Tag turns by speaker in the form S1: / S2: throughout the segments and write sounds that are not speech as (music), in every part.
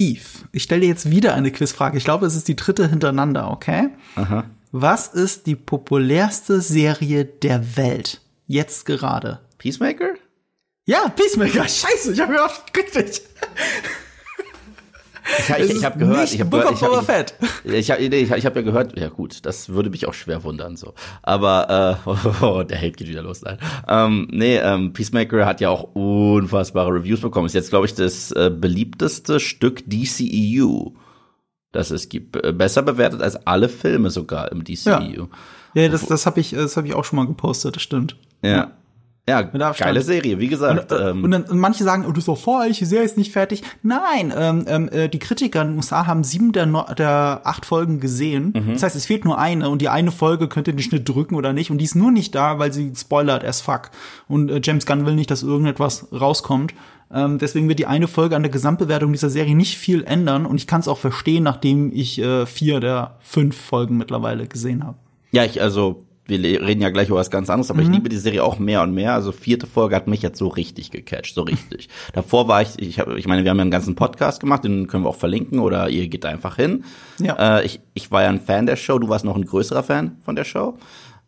S1: Eve, ich stelle dir jetzt wieder eine Quizfrage. Ich glaube, es ist die dritte hintereinander, okay?
S2: Aha.
S1: Was ist die populärste Serie der Welt? Jetzt gerade.
S2: Peacemaker?
S1: Ja, Peacemaker. Scheiße, ich habe gehofft, richtig.
S2: Ich, ich, ich habe gehört, ich habe gehört, ich habe
S1: Fett.
S2: ich, hab, nee, ich, ich hab ja gehört, ja gut, das würde mich auch schwer wundern so. Aber äh, (laughs) oh, der Hate geht wieder los. Nein. Ähm, nee, ähm, Peacemaker hat ja auch unfassbare Reviews bekommen. Ist jetzt glaube ich das äh, beliebteste Stück DCEU, das es gibt. Äh, Besser bewertet als alle Filme sogar im DCEU.
S1: Ja, das, das habe ich, das hab ich auch schon mal gepostet, das stimmt.
S2: Ja. Ja,
S1: Mit Abstand.
S2: geile Serie, wie gesagt.
S1: Und, äh,
S2: ähm,
S1: und, dann, und manche sagen, oh, das ist doch voreilig, die Serie ist nicht fertig. Nein, ähm, ähm, äh, die Kritiker in den USA haben sieben der, no der acht Folgen gesehen.
S2: Mhm.
S1: Das heißt, es fehlt nur eine und die eine Folge könnt ihr den Schnitt drücken oder nicht. Und die ist nur nicht da, weil sie spoilert as fuck. Und äh, James Gunn will nicht, dass irgendetwas rauskommt. Ähm, deswegen wird die eine Folge an der Gesamtbewertung dieser Serie nicht viel ändern. Und ich kann es auch verstehen, nachdem ich äh, vier der fünf Folgen mittlerweile gesehen habe.
S2: Ja, ich, also, wir reden ja gleich über was ganz anderes, aber ich liebe die Serie auch mehr und mehr. Also vierte Folge hat mich jetzt so richtig gecatcht, so richtig. (laughs) Davor war ich, ich habe, ich meine, wir haben ja einen ganzen Podcast gemacht, den können wir auch verlinken oder ihr geht einfach hin.
S1: Ja.
S2: Äh, ich, ich war ja ein Fan der Show, du warst noch ein größerer Fan von der Show.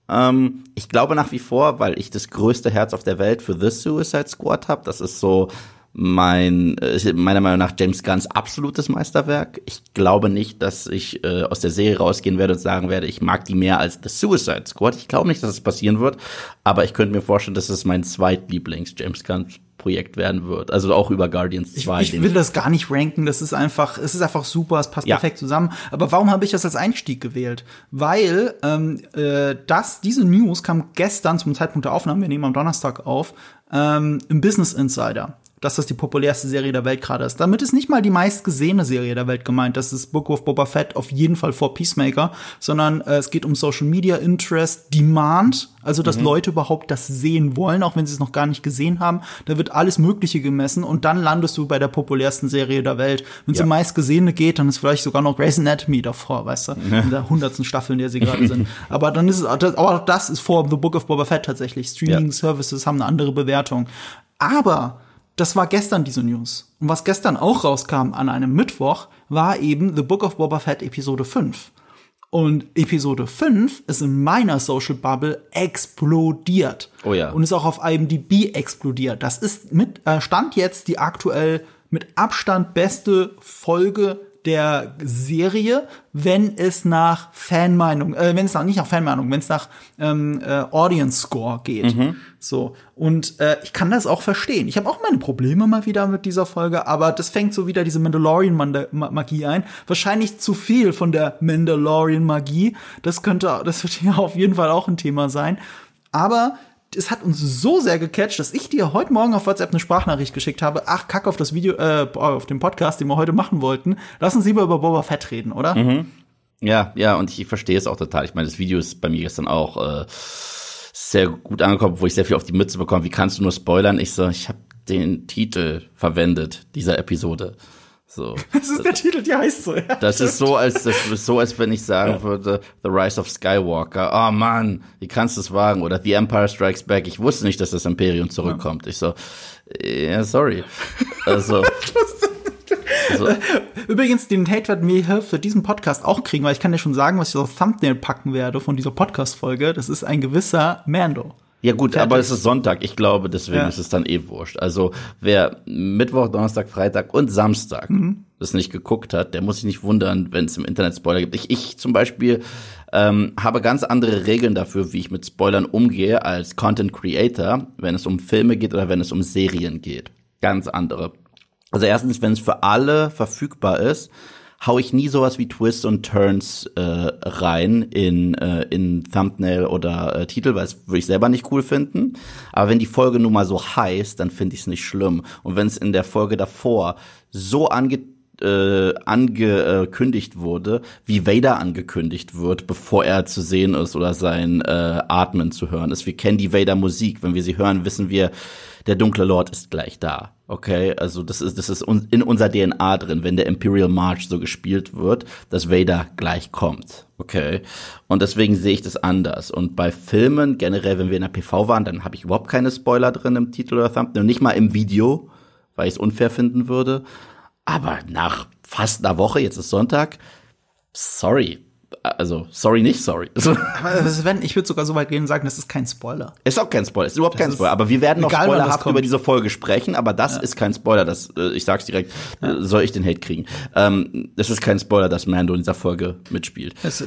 S2: Ähm, ich glaube nach wie vor, weil ich das größte Herz auf der Welt für The Suicide Squad habe. Das ist so mein, ist meiner Meinung nach James Gunns absolutes Meisterwerk. Ich glaube nicht, dass ich äh, aus der Serie rausgehen werde und sagen werde, ich mag die mehr als The Suicide Squad. Ich glaube nicht, dass es passieren wird, aber ich könnte mir vorstellen, dass es mein zweitlieblings James Gunns Projekt werden wird. Also auch über Guardians 2.
S1: Ich
S2: den
S1: will das gar nicht ranken, das ist einfach, es ist einfach super, es passt
S2: Ja.
S1: perfekt zusammen. Aber warum habe ich das als Einstieg gewählt? Weil ähm, äh, das, diese News kam gestern zum Zeitpunkt der Aufnahme, wir nehmen am Donnerstag auf, ähm, im Business Insider. Dass das die populärste Serie der Welt gerade ist. Damit ist nicht mal die meistgesehene Serie der Welt gemeint. Das ist Book of Boba Fett auf jeden Fall vor Peacemaker, sondern äh, es geht um Social Media Interest, Demand, also dass Leute überhaupt das sehen wollen, auch wenn sie es noch gar nicht gesehen haben. Da wird alles Mögliche gemessen und dann landest du bei der populärsten Serie der Welt. Wenn es
S2: Ja.
S1: um meistgesehene geht, dann ist vielleicht sogar noch Grey's Anatomy davor, weißt du, in der hundertsten Staffel, in der sie gerade sind. (laughs) Aber dann ist es, aber auch das ist vor The Book of Boba Fett tatsächlich. Streaming Services haben eine andere Bewertung. Aber das war gestern diese News. Und was gestern auch rauskam an einem Mittwoch, war eben The Book of Boba Fett Episode 5. Und Episode 5 ist in meiner Social Bubble explodiert.
S2: Oh ja.
S1: Und ist auch auf IMDb explodiert. Das ist mit, äh, stand jetzt die aktuell mit Abstand beste Folge der Serie, wenn es nach Fanmeinung, äh, wenn es nach, nicht nach Fanmeinung, wenn es nach ähm, äh, Audience Score geht. So. Und äh, ich kann das auch verstehen. Ich habe auch meine Probleme mal wieder mit dieser Folge, aber das fängt so wieder diese Mandalorian-Magie ein. Wahrscheinlich zu viel von der Mandalorian-Magie. Das könnte, das wird ja (laughs) auf jeden Fall auch ein Thema sein. Aber es hat uns so sehr gecatcht, dass ich dir heute Morgen auf WhatsApp eine Sprachnachricht geschickt habe. Ach, kack auf das Video, äh, auf den Podcast, den wir heute machen wollten. Lass uns lieber über Boba Fett reden, oder?
S2: Ja, ja, und ich verstehe es auch total. Ich meine, das Video ist bei mir gestern auch äh, sehr gut angekommen, wo ich sehr viel auf die Mütze bekomme. Wie kannst du nur spoilern? Ich so, ich habe den Titel verwendet dieser Episode. So. (laughs)
S1: Das ist der Titel, die heißt so. Ja.
S2: Das ist so, als das (laughs) ist so, als wenn ich sagen würde, The Rise of Skywalker. Oh Mann, wie kannst du es wagen? Oder The Empire Strikes Back. Ich wusste nicht, dass das Imperium zurückkommt. Ich so, ja, sorry. Also, (laughs) also
S1: Übrigens, den Hate werden wir hier für diesen Podcast auch kriegen, weil ich kann dir schon sagen, was ich auf Thumbnail packen werde von dieser Podcast-Folge. Das ist ein gewisser Mando.
S2: Ja gut, aber es ist Sonntag. Ich glaube, deswegen
S1: Ja.
S2: ist es dann eh wurscht. Also wer Mittwoch, Donnerstag, Freitag und Samstag das nicht geguckt hat, der muss sich nicht wundern, wenn es im Internet Spoiler gibt. Ich, ich zum Beispiel ähm, habe ganz andere Regeln dafür, wie ich mit Spoilern umgehe als Content Creator, wenn es um Filme geht oder wenn es um Serien geht. Ganz andere. Also erstens, wenn es für alle verfügbar ist, hau ich nie sowas wie Twists und Turns äh, rein in, äh, in Thumbnail oder äh, Titel, weil das würde ich selber nicht cool finden. Aber wenn die Folge nun mal so heißt, dann finde ich es nicht schlimm. Und wenn es in der Folge davor so ange äh, angekündigt wurde, wie Vader angekündigt wird, bevor er zu sehen ist oder sein äh, Atmen zu hören ist. Wir kennen die Vader-Musik. Wenn wir sie hören, wissen wir, der dunkle Lord ist gleich da. Okay, also das ist das ist in unserer DNA drin, wenn der Imperial March so gespielt wird, dass Vader gleich kommt. Okay, und deswegen sehe ich das anders. Und bei Filmen generell, wenn wir in der PV waren, dann habe ich überhaupt keine Spoiler drin im Titel oder Thumbnail, nicht mal im Video, weil ich es unfair finden würde. Aber nach fast einer Woche, jetzt ist Sonntag, sorry, also sorry, nicht sorry. (laughs)
S1: Aber Sven, ich würde sogar so weit gehen und sagen, das ist kein Spoiler.
S2: Ist auch kein Spoiler, ist überhaupt kein Spoiler. Aber wir werden noch
S1: das
S2: spoilerhaft über diese Folge sprechen, aber das ist kein Spoiler, das, äh, ich sag's direkt, äh, soll ich den Hate kriegen. Ähm, das ist kein Spoiler, dass Mando in dieser Folge mitspielt.
S1: Es, äh,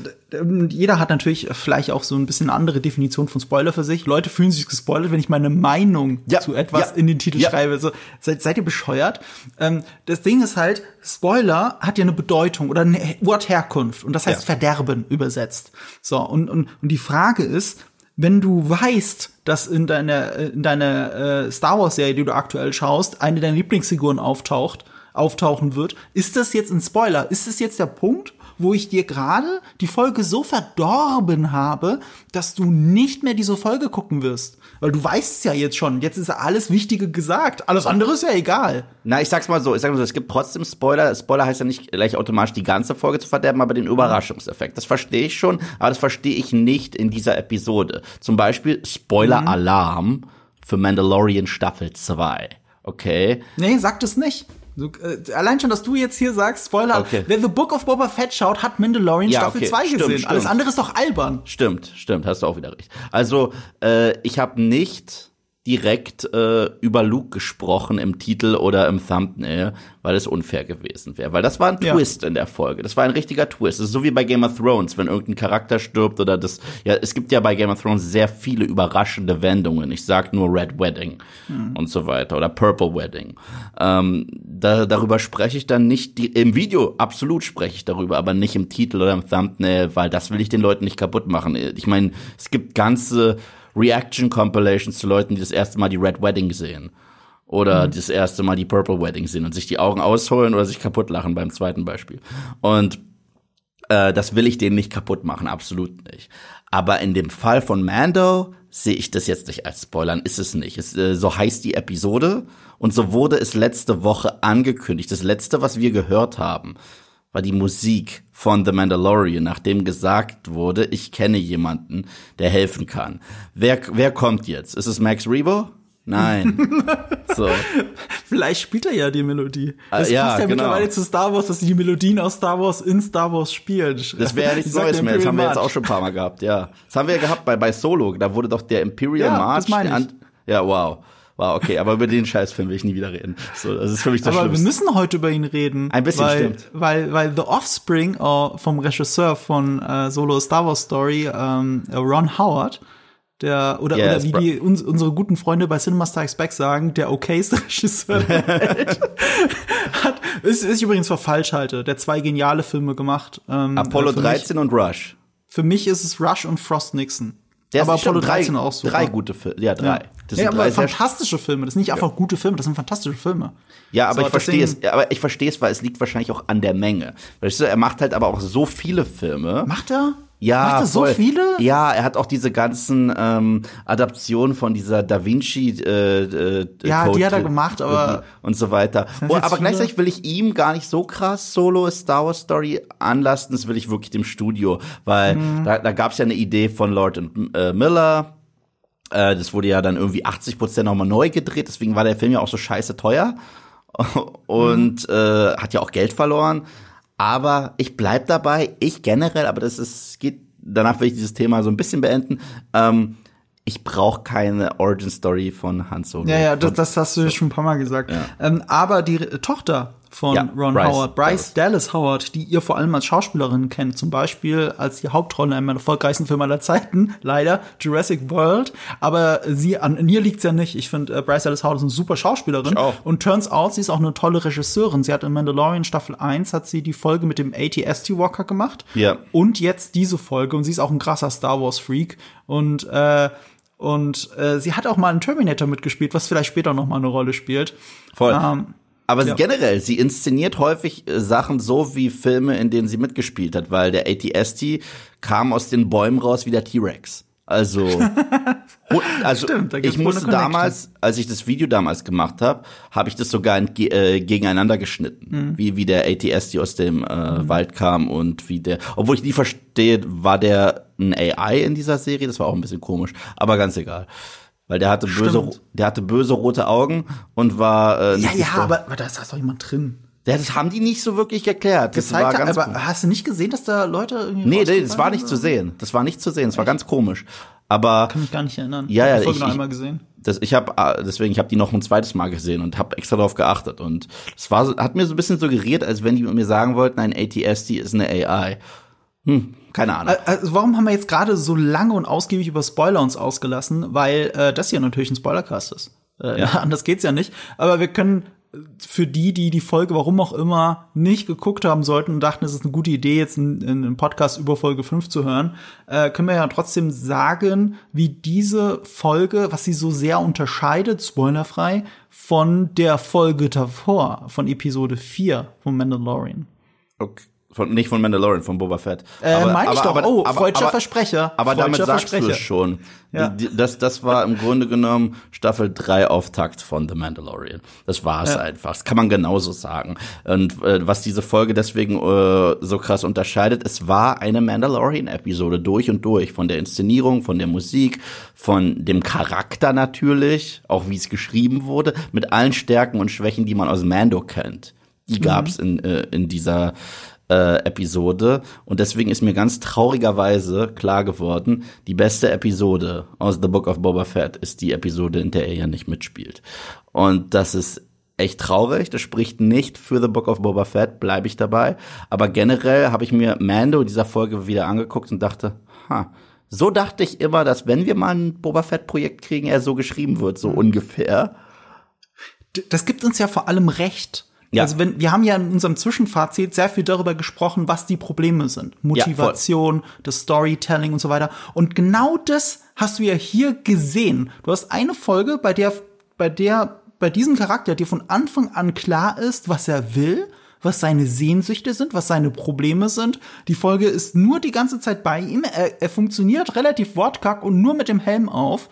S1: jeder hat natürlich vielleicht auch so ein bisschen eine andere Definition von Spoiler für sich. Leute fühlen sich gespoilert, wenn ich meine Meinung
S2: Ja,
S1: zu etwas
S2: ja,
S1: in den Titel
S2: ja.
S1: schreibe. So, seid, seid ihr bescheuert? Ähm, das Ding ist halt, Spoiler hat ja eine Bedeutung oder ein Wort Herkunft und das heißt
S2: Ja.
S1: Verderben übersetzt. So, und, und, und die Frage ist, wenn du weißt, dass in deiner, in deiner äh, Star Wars-Serie, die du aktuell schaust, eine deiner Lieblingsfiguren auftaucht, auftauchen wird, ist das jetzt ein Spoiler? Ist das jetzt der Punkt, wo ich dir gerade die Folge so verdorben habe, dass du nicht mehr diese Folge gucken wirst? Weil du weißt es ja jetzt schon. Jetzt ist alles Wichtige gesagt. Alles andere ist ja egal.
S2: Na, ich sag's mal so, ich sag mal so, es gibt trotzdem Spoiler. Spoiler heißt ja nicht gleich automatisch die ganze Folge zu verderben, aber den Überraschungseffekt. Das verstehe ich schon, aber das verstehe ich nicht in dieser Episode. Zum Beispiel Spoiler-Alarm für Mandalorian Staffel 2. Okay?
S1: Nee, sagt es nicht. So, äh, allein schon, dass du jetzt hier sagst, Spoiler,
S2: Okay.
S1: wer The Book of Boba Fett schaut, hat Mandalorian
S2: Ja,
S1: Staffel
S2: okay.
S1: 2
S2: Stimmt,
S1: gesehen.
S2: stimmt.
S1: Alles andere ist doch albern.
S2: Stimmt, stimmt, hast du auch wieder recht. Also, äh, ich habe nicht direkt äh, über Luke gesprochen im Titel oder im Thumbnail, weil es unfair gewesen wäre. Weil das war ein
S1: Ja.
S2: Twist in der Folge. Das war ein richtiger Twist. Das ist so wie bei Game of Thrones, wenn irgendein Charakter stirbt oder das. Ja, es gibt ja bei Game of Thrones sehr viele überraschende Wendungen. Ich sag nur Red Wedding und so weiter oder Purple Wedding. Ähm, da, darüber spreche ich dann nicht die, im Video. Absolut spreche ich darüber, aber nicht im Titel oder im Thumbnail, weil das will ich den Leuten nicht kaputt machen. Ich meine, es gibt ganze Reaction-Compilations zu Leuten, die das erste Mal die Red Wedding sehen. Oder das erste Mal die Purple Wedding sehen und sich die Augen ausholen oder sich kaputt lachen beim zweiten Beispiel. Und äh, das will ich denen nicht kaputt machen, absolut nicht. Aber in dem Fall von Mando sehe ich das jetzt nicht als Spoilern, ist es nicht. Es, äh, so heißt die Episode und so wurde es letzte Woche angekündigt. Das letzte, was wir gehört haben, war die Musik von The Mandalorian, nachdem gesagt wurde, ich kenne jemanden, der helfen kann. Wer, wer kommt jetzt? Ist es Max Rebo? Nein. (laughs) so.
S1: Vielleicht spielt er ja die Melodie. Das
S2: Ah, ja,
S1: passt ja
S2: genau.
S1: mittlerweile zu Star Wars, dass sie die Melodien aus Star Wars in Star Wars spielen.
S2: Das wäre ja nichts (laughs) Neues mehr. Das haben wir jetzt auch schon ein paar Mal gehabt, ja. Das haben wir ja gehabt bei, bei Solo. Da wurde doch der Imperial
S1: Ja,
S2: March.
S1: das meine ich.
S2: Ja, wow. Wow, okay, aber über den Scheißfilm will ich nie wieder reden. So, das ist für mich das
S1: Aber wir
S2: Schlimmste.
S1: müssen heute über ihn reden.
S2: Ein bisschen,
S1: weil,
S2: stimmt.
S1: Weil, weil The Offspring äh, vom Regisseur von äh, Solo Star Wars Story, ähm, Ron Howard, der, oder,
S2: Ja,
S1: oder wie die, uns, unsere guten Freunde bei Cinema Strikes Back sagen, der okayste (laughs) Regisseur der Welt, (laughs) hat, ist, ist übrigens für Falschhalte, der zwei geniale Filme gemacht. Ähm,
S2: Apollo
S1: äh, für
S2: 13 und Rush.
S1: Mich, für mich ist es Rush und Frost Nixon.
S2: Der
S1: aber Apollo 13
S2: drei,
S1: auch super.
S2: Drei gute Filme. Ja, drei. Das
S1: ja,
S2: sind
S1: aber fantastische Filme. Das sind nicht einfach gute Filme, das sind fantastische Filme.
S2: Ja, aber
S1: So,
S2: ich verstehe es, aber ich verstehe es, weil es liegt wahrscheinlich auch an der Menge. Weißt du, er macht halt aber auch so viele Filme.
S1: Macht er?
S2: Ja,
S1: Macht er so viele?
S2: Ja, er hat auch diese ganzen ähm, Adaptionen von dieser Da Vinci äh, äh,
S1: Ja,
S2: Code
S1: die hat er gemacht, aber-
S2: und so weiter. Oh, aber
S1: viele?
S2: gleichzeitig will ich ihm gar nicht so krass Solo Star Wars Story anlasten. Das will ich wirklich dem Studio, weil
S1: Mhm.
S2: da, da gab es ja eine Idee von Lord und äh, Miller. Äh, das wurde ja dann irgendwie 80 Prozent nochmal neu gedreht. Deswegen war der Film ja auch so scheiße teuer (laughs) und äh, hat ja auch Geld verloren. Aber ich bleib dabei, ich generell, aber das ist, geht, danach will ich dieses Thema so ein bisschen beenden. Ähm, ich brauche keine Origin Story von Han Solo.
S1: Ja, ja, das, das hast du schon ein paar Mal gesagt. Ähm, aber die Tochter von
S2: Ja,
S1: Ron
S2: Bryce
S1: Howard, Bryce Dallas Howard, die ihr vor allem als Schauspielerin kennt, zum Beispiel als die Hauptrolle in einem der erfolgreichsten Filme aller Zeiten, leider Jurassic World. Aber sie an, an ihr liegt's ja nicht. Ich finde, äh, Bryce Dallas Howard ist eine super Schauspielerin.
S2: Ich auch.
S1: Und turns out, sie ist auch eine tolle Regisseurin. Sie hat in Mandalorian Staffel 1 hat sie die Folge mit dem ATST Walker gemacht.
S2: Ja.
S1: Und jetzt diese Folge. Und sie ist auch ein krasser Star Wars Freak. Und äh, und äh, sie hat auch mal einen Terminator mitgespielt, was vielleicht später noch mal eine Rolle spielt.
S2: Voll.
S1: Ähm,
S2: Aber
S1: ja.
S2: generell, sie inszeniert häufig äh, Sachen so wie Filme, in denen sie mitgespielt hat, weil der ATST kam aus den Bäumen raus wie der T-Rex. Also, (laughs) also
S1: Stimmt,
S2: ich musste damals, als ich das Video damals gemacht habe, habe ich das sogar äh, gegeneinander geschnitten,
S1: Mhm.
S2: wie wie der ATST aus dem äh, Wald kam und wie der, obwohl ich nie verstehe, war der ein AI in dieser Serie? Das war auch ein bisschen komisch, aber ganz egal. Weil der hatte böse,
S1: Stimmt.
S2: der hatte böse rote Augen und war äh,
S1: ja, ja, aber, aber da ist doch jemand drin.
S2: Das haben die nicht so wirklich erklärt. Das
S1: gezeigt
S2: war
S1: hat.
S2: ganz
S1: Aber hast du nicht gesehen, dass da Leute irgendwie
S2: Nee, nee, das war nicht
S1: sind?
S2: zu sehen. Das war nicht zu sehen. Es war ganz komisch. Aber
S1: Kann mich gar nicht erinnern.
S2: Ja,
S1: Ich hab
S2: ja,
S1: die Folge
S2: ich-
S1: noch
S2: ich-
S1: einmal gesehen.
S2: das, ich habe deswegen, ich habe die noch ein zweites Mal gesehen und habe extra darauf geachtet. Und es war, so- hat mir so ein bisschen suggeriert, als wenn die mir sagen wollten, ein ATST ist eine AI. Hm, keine Ahnung.
S1: Also warum haben wir jetzt gerade so lange und ausgiebig über Spoiler uns ausgelassen? Weil äh, das hier natürlich ein Spoilercast ist. Äh,
S2: Ja. (laughs)
S1: Anders geht's ja nicht. Aber wir können äh, für die, die die Folge, warum auch immer, nicht geguckt haben sollten und dachten, es ist eine gute Idee, jetzt einen, einen Podcast über Folge 5 zu hören, äh, können wir ja trotzdem sagen, wie diese Folge, was sie so sehr unterscheidet, spoilerfrei, von der Folge davor, von Episode 4 von Mandalorian.
S2: Okay. Von, nicht von Mandalorian, von Boba Fett.
S1: Äh, meine ich doch. Oh, freudscher Versprecher.
S2: Aber damit sagst du es schon.
S1: Ja.
S2: Das, das war im Grunde genommen Staffel 3 Auftakt von The Mandalorian. Das war es
S1: Ja.
S2: einfach. Das kann man genauso sagen. Und äh, was diese Folge deswegen äh, so krass unterscheidet, es war eine Mandalorian-Episode durch und durch. Von der Inszenierung, von der Musik, von dem Charakter natürlich, auch wie es geschrieben wurde, mit allen Stärken und Schwächen, die man aus Mando kennt. Die gab's in, äh, in dieser äh, Episode und deswegen ist mir ganz traurigerweise klar geworden, die beste Episode aus The Book of Boba Fett ist die Episode, in der er ja nicht mitspielt. Und das ist echt traurig, das spricht nicht für The Book of Boba Fett, bleibe ich dabei, aber generell habe ich mir Mando dieser Folge wieder angeguckt und dachte, ha, so dachte ich immer, dass wenn wir mal ein Boba Fett Projekt kriegen, er so geschrieben wird, so ungefähr.
S1: D- das gibt uns ja vor allem recht.
S2: Ja.
S1: Also wenn wir haben ja in unserem Zwischenfazit sehr viel darüber gesprochen, was die Probleme sind. Motivation, das Storytelling und so weiter. Und genau das hast du ja hier gesehen. Du hast eine Folge, bei der bei der bei diesem Charakter dir von Anfang an klar ist, was er will, was seine Sehnsüchte sind, was seine Probleme sind. Die Folge ist nur die ganze Zeit bei ihm. Er, er funktioniert relativ wortkack und nur mit dem Helm auf.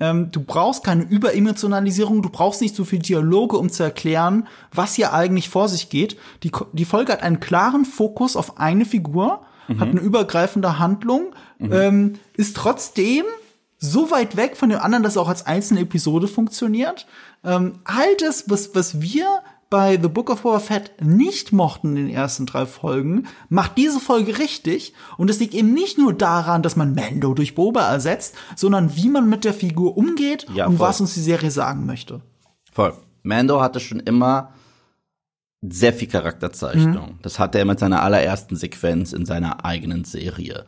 S1: Ähm, du brauchst keine Überemotionalisierung, du brauchst nicht so viel Dialoge, um zu erklären, was hier eigentlich vor sich geht. Die, die Folge hat einen klaren Fokus auf eine Figur, hat eine übergreifende Handlung, ähm, ist trotzdem so weit weg von dem anderen, dass es auch als einzelne Episode funktioniert. Ähm, all das, was, was wir bei The Book of Boba Fett nicht mochten in den ersten drei Folgen, macht diese Folge richtig. Und es liegt eben nicht nur daran, dass man Mando durch Boba ersetzt, sondern wie man mit der Figur umgeht
S2: Ja,
S1: und was uns die Serie sagen möchte.
S2: Voll. Mando hatte schon immer sehr viel Charakterzeichnung. Das hatte er mit seiner allerersten Sequenz in seiner eigenen Serie.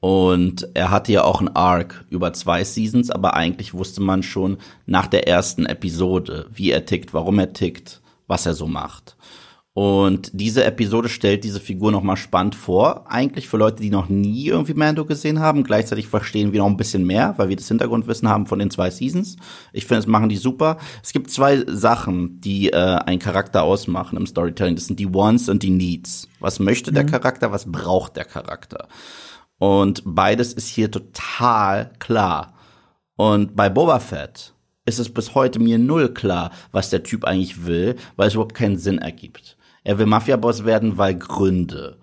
S2: Und er hatte ja auch einen Arc über zwei Seasons, aber eigentlich wusste man schon nach der ersten Episode, wie er tickt, warum er tickt, was er so macht. Und diese Episode stellt diese Figur noch mal spannend vor, eigentlich für Leute, die noch nie irgendwie Mando gesehen haben. Gleichzeitig verstehen wir noch ein bisschen mehr, weil wir das Hintergrundwissen haben von den zwei Seasons. Ich finde, es machen die super. Es gibt zwei Sachen, die äh, einen Charakter ausmachen im Storytelling. Das sind die Wants und die Needs. Was möchte der Charakter, was braucht der Charakter? Und beides ist hier total klar. Und bei Boba Fett ist es bis heute mir null klar, was der Typ eigentlich will, weil es überhaupt keinen Sinn ergibt. Er will Mafia-Boss werden, weil Gründe.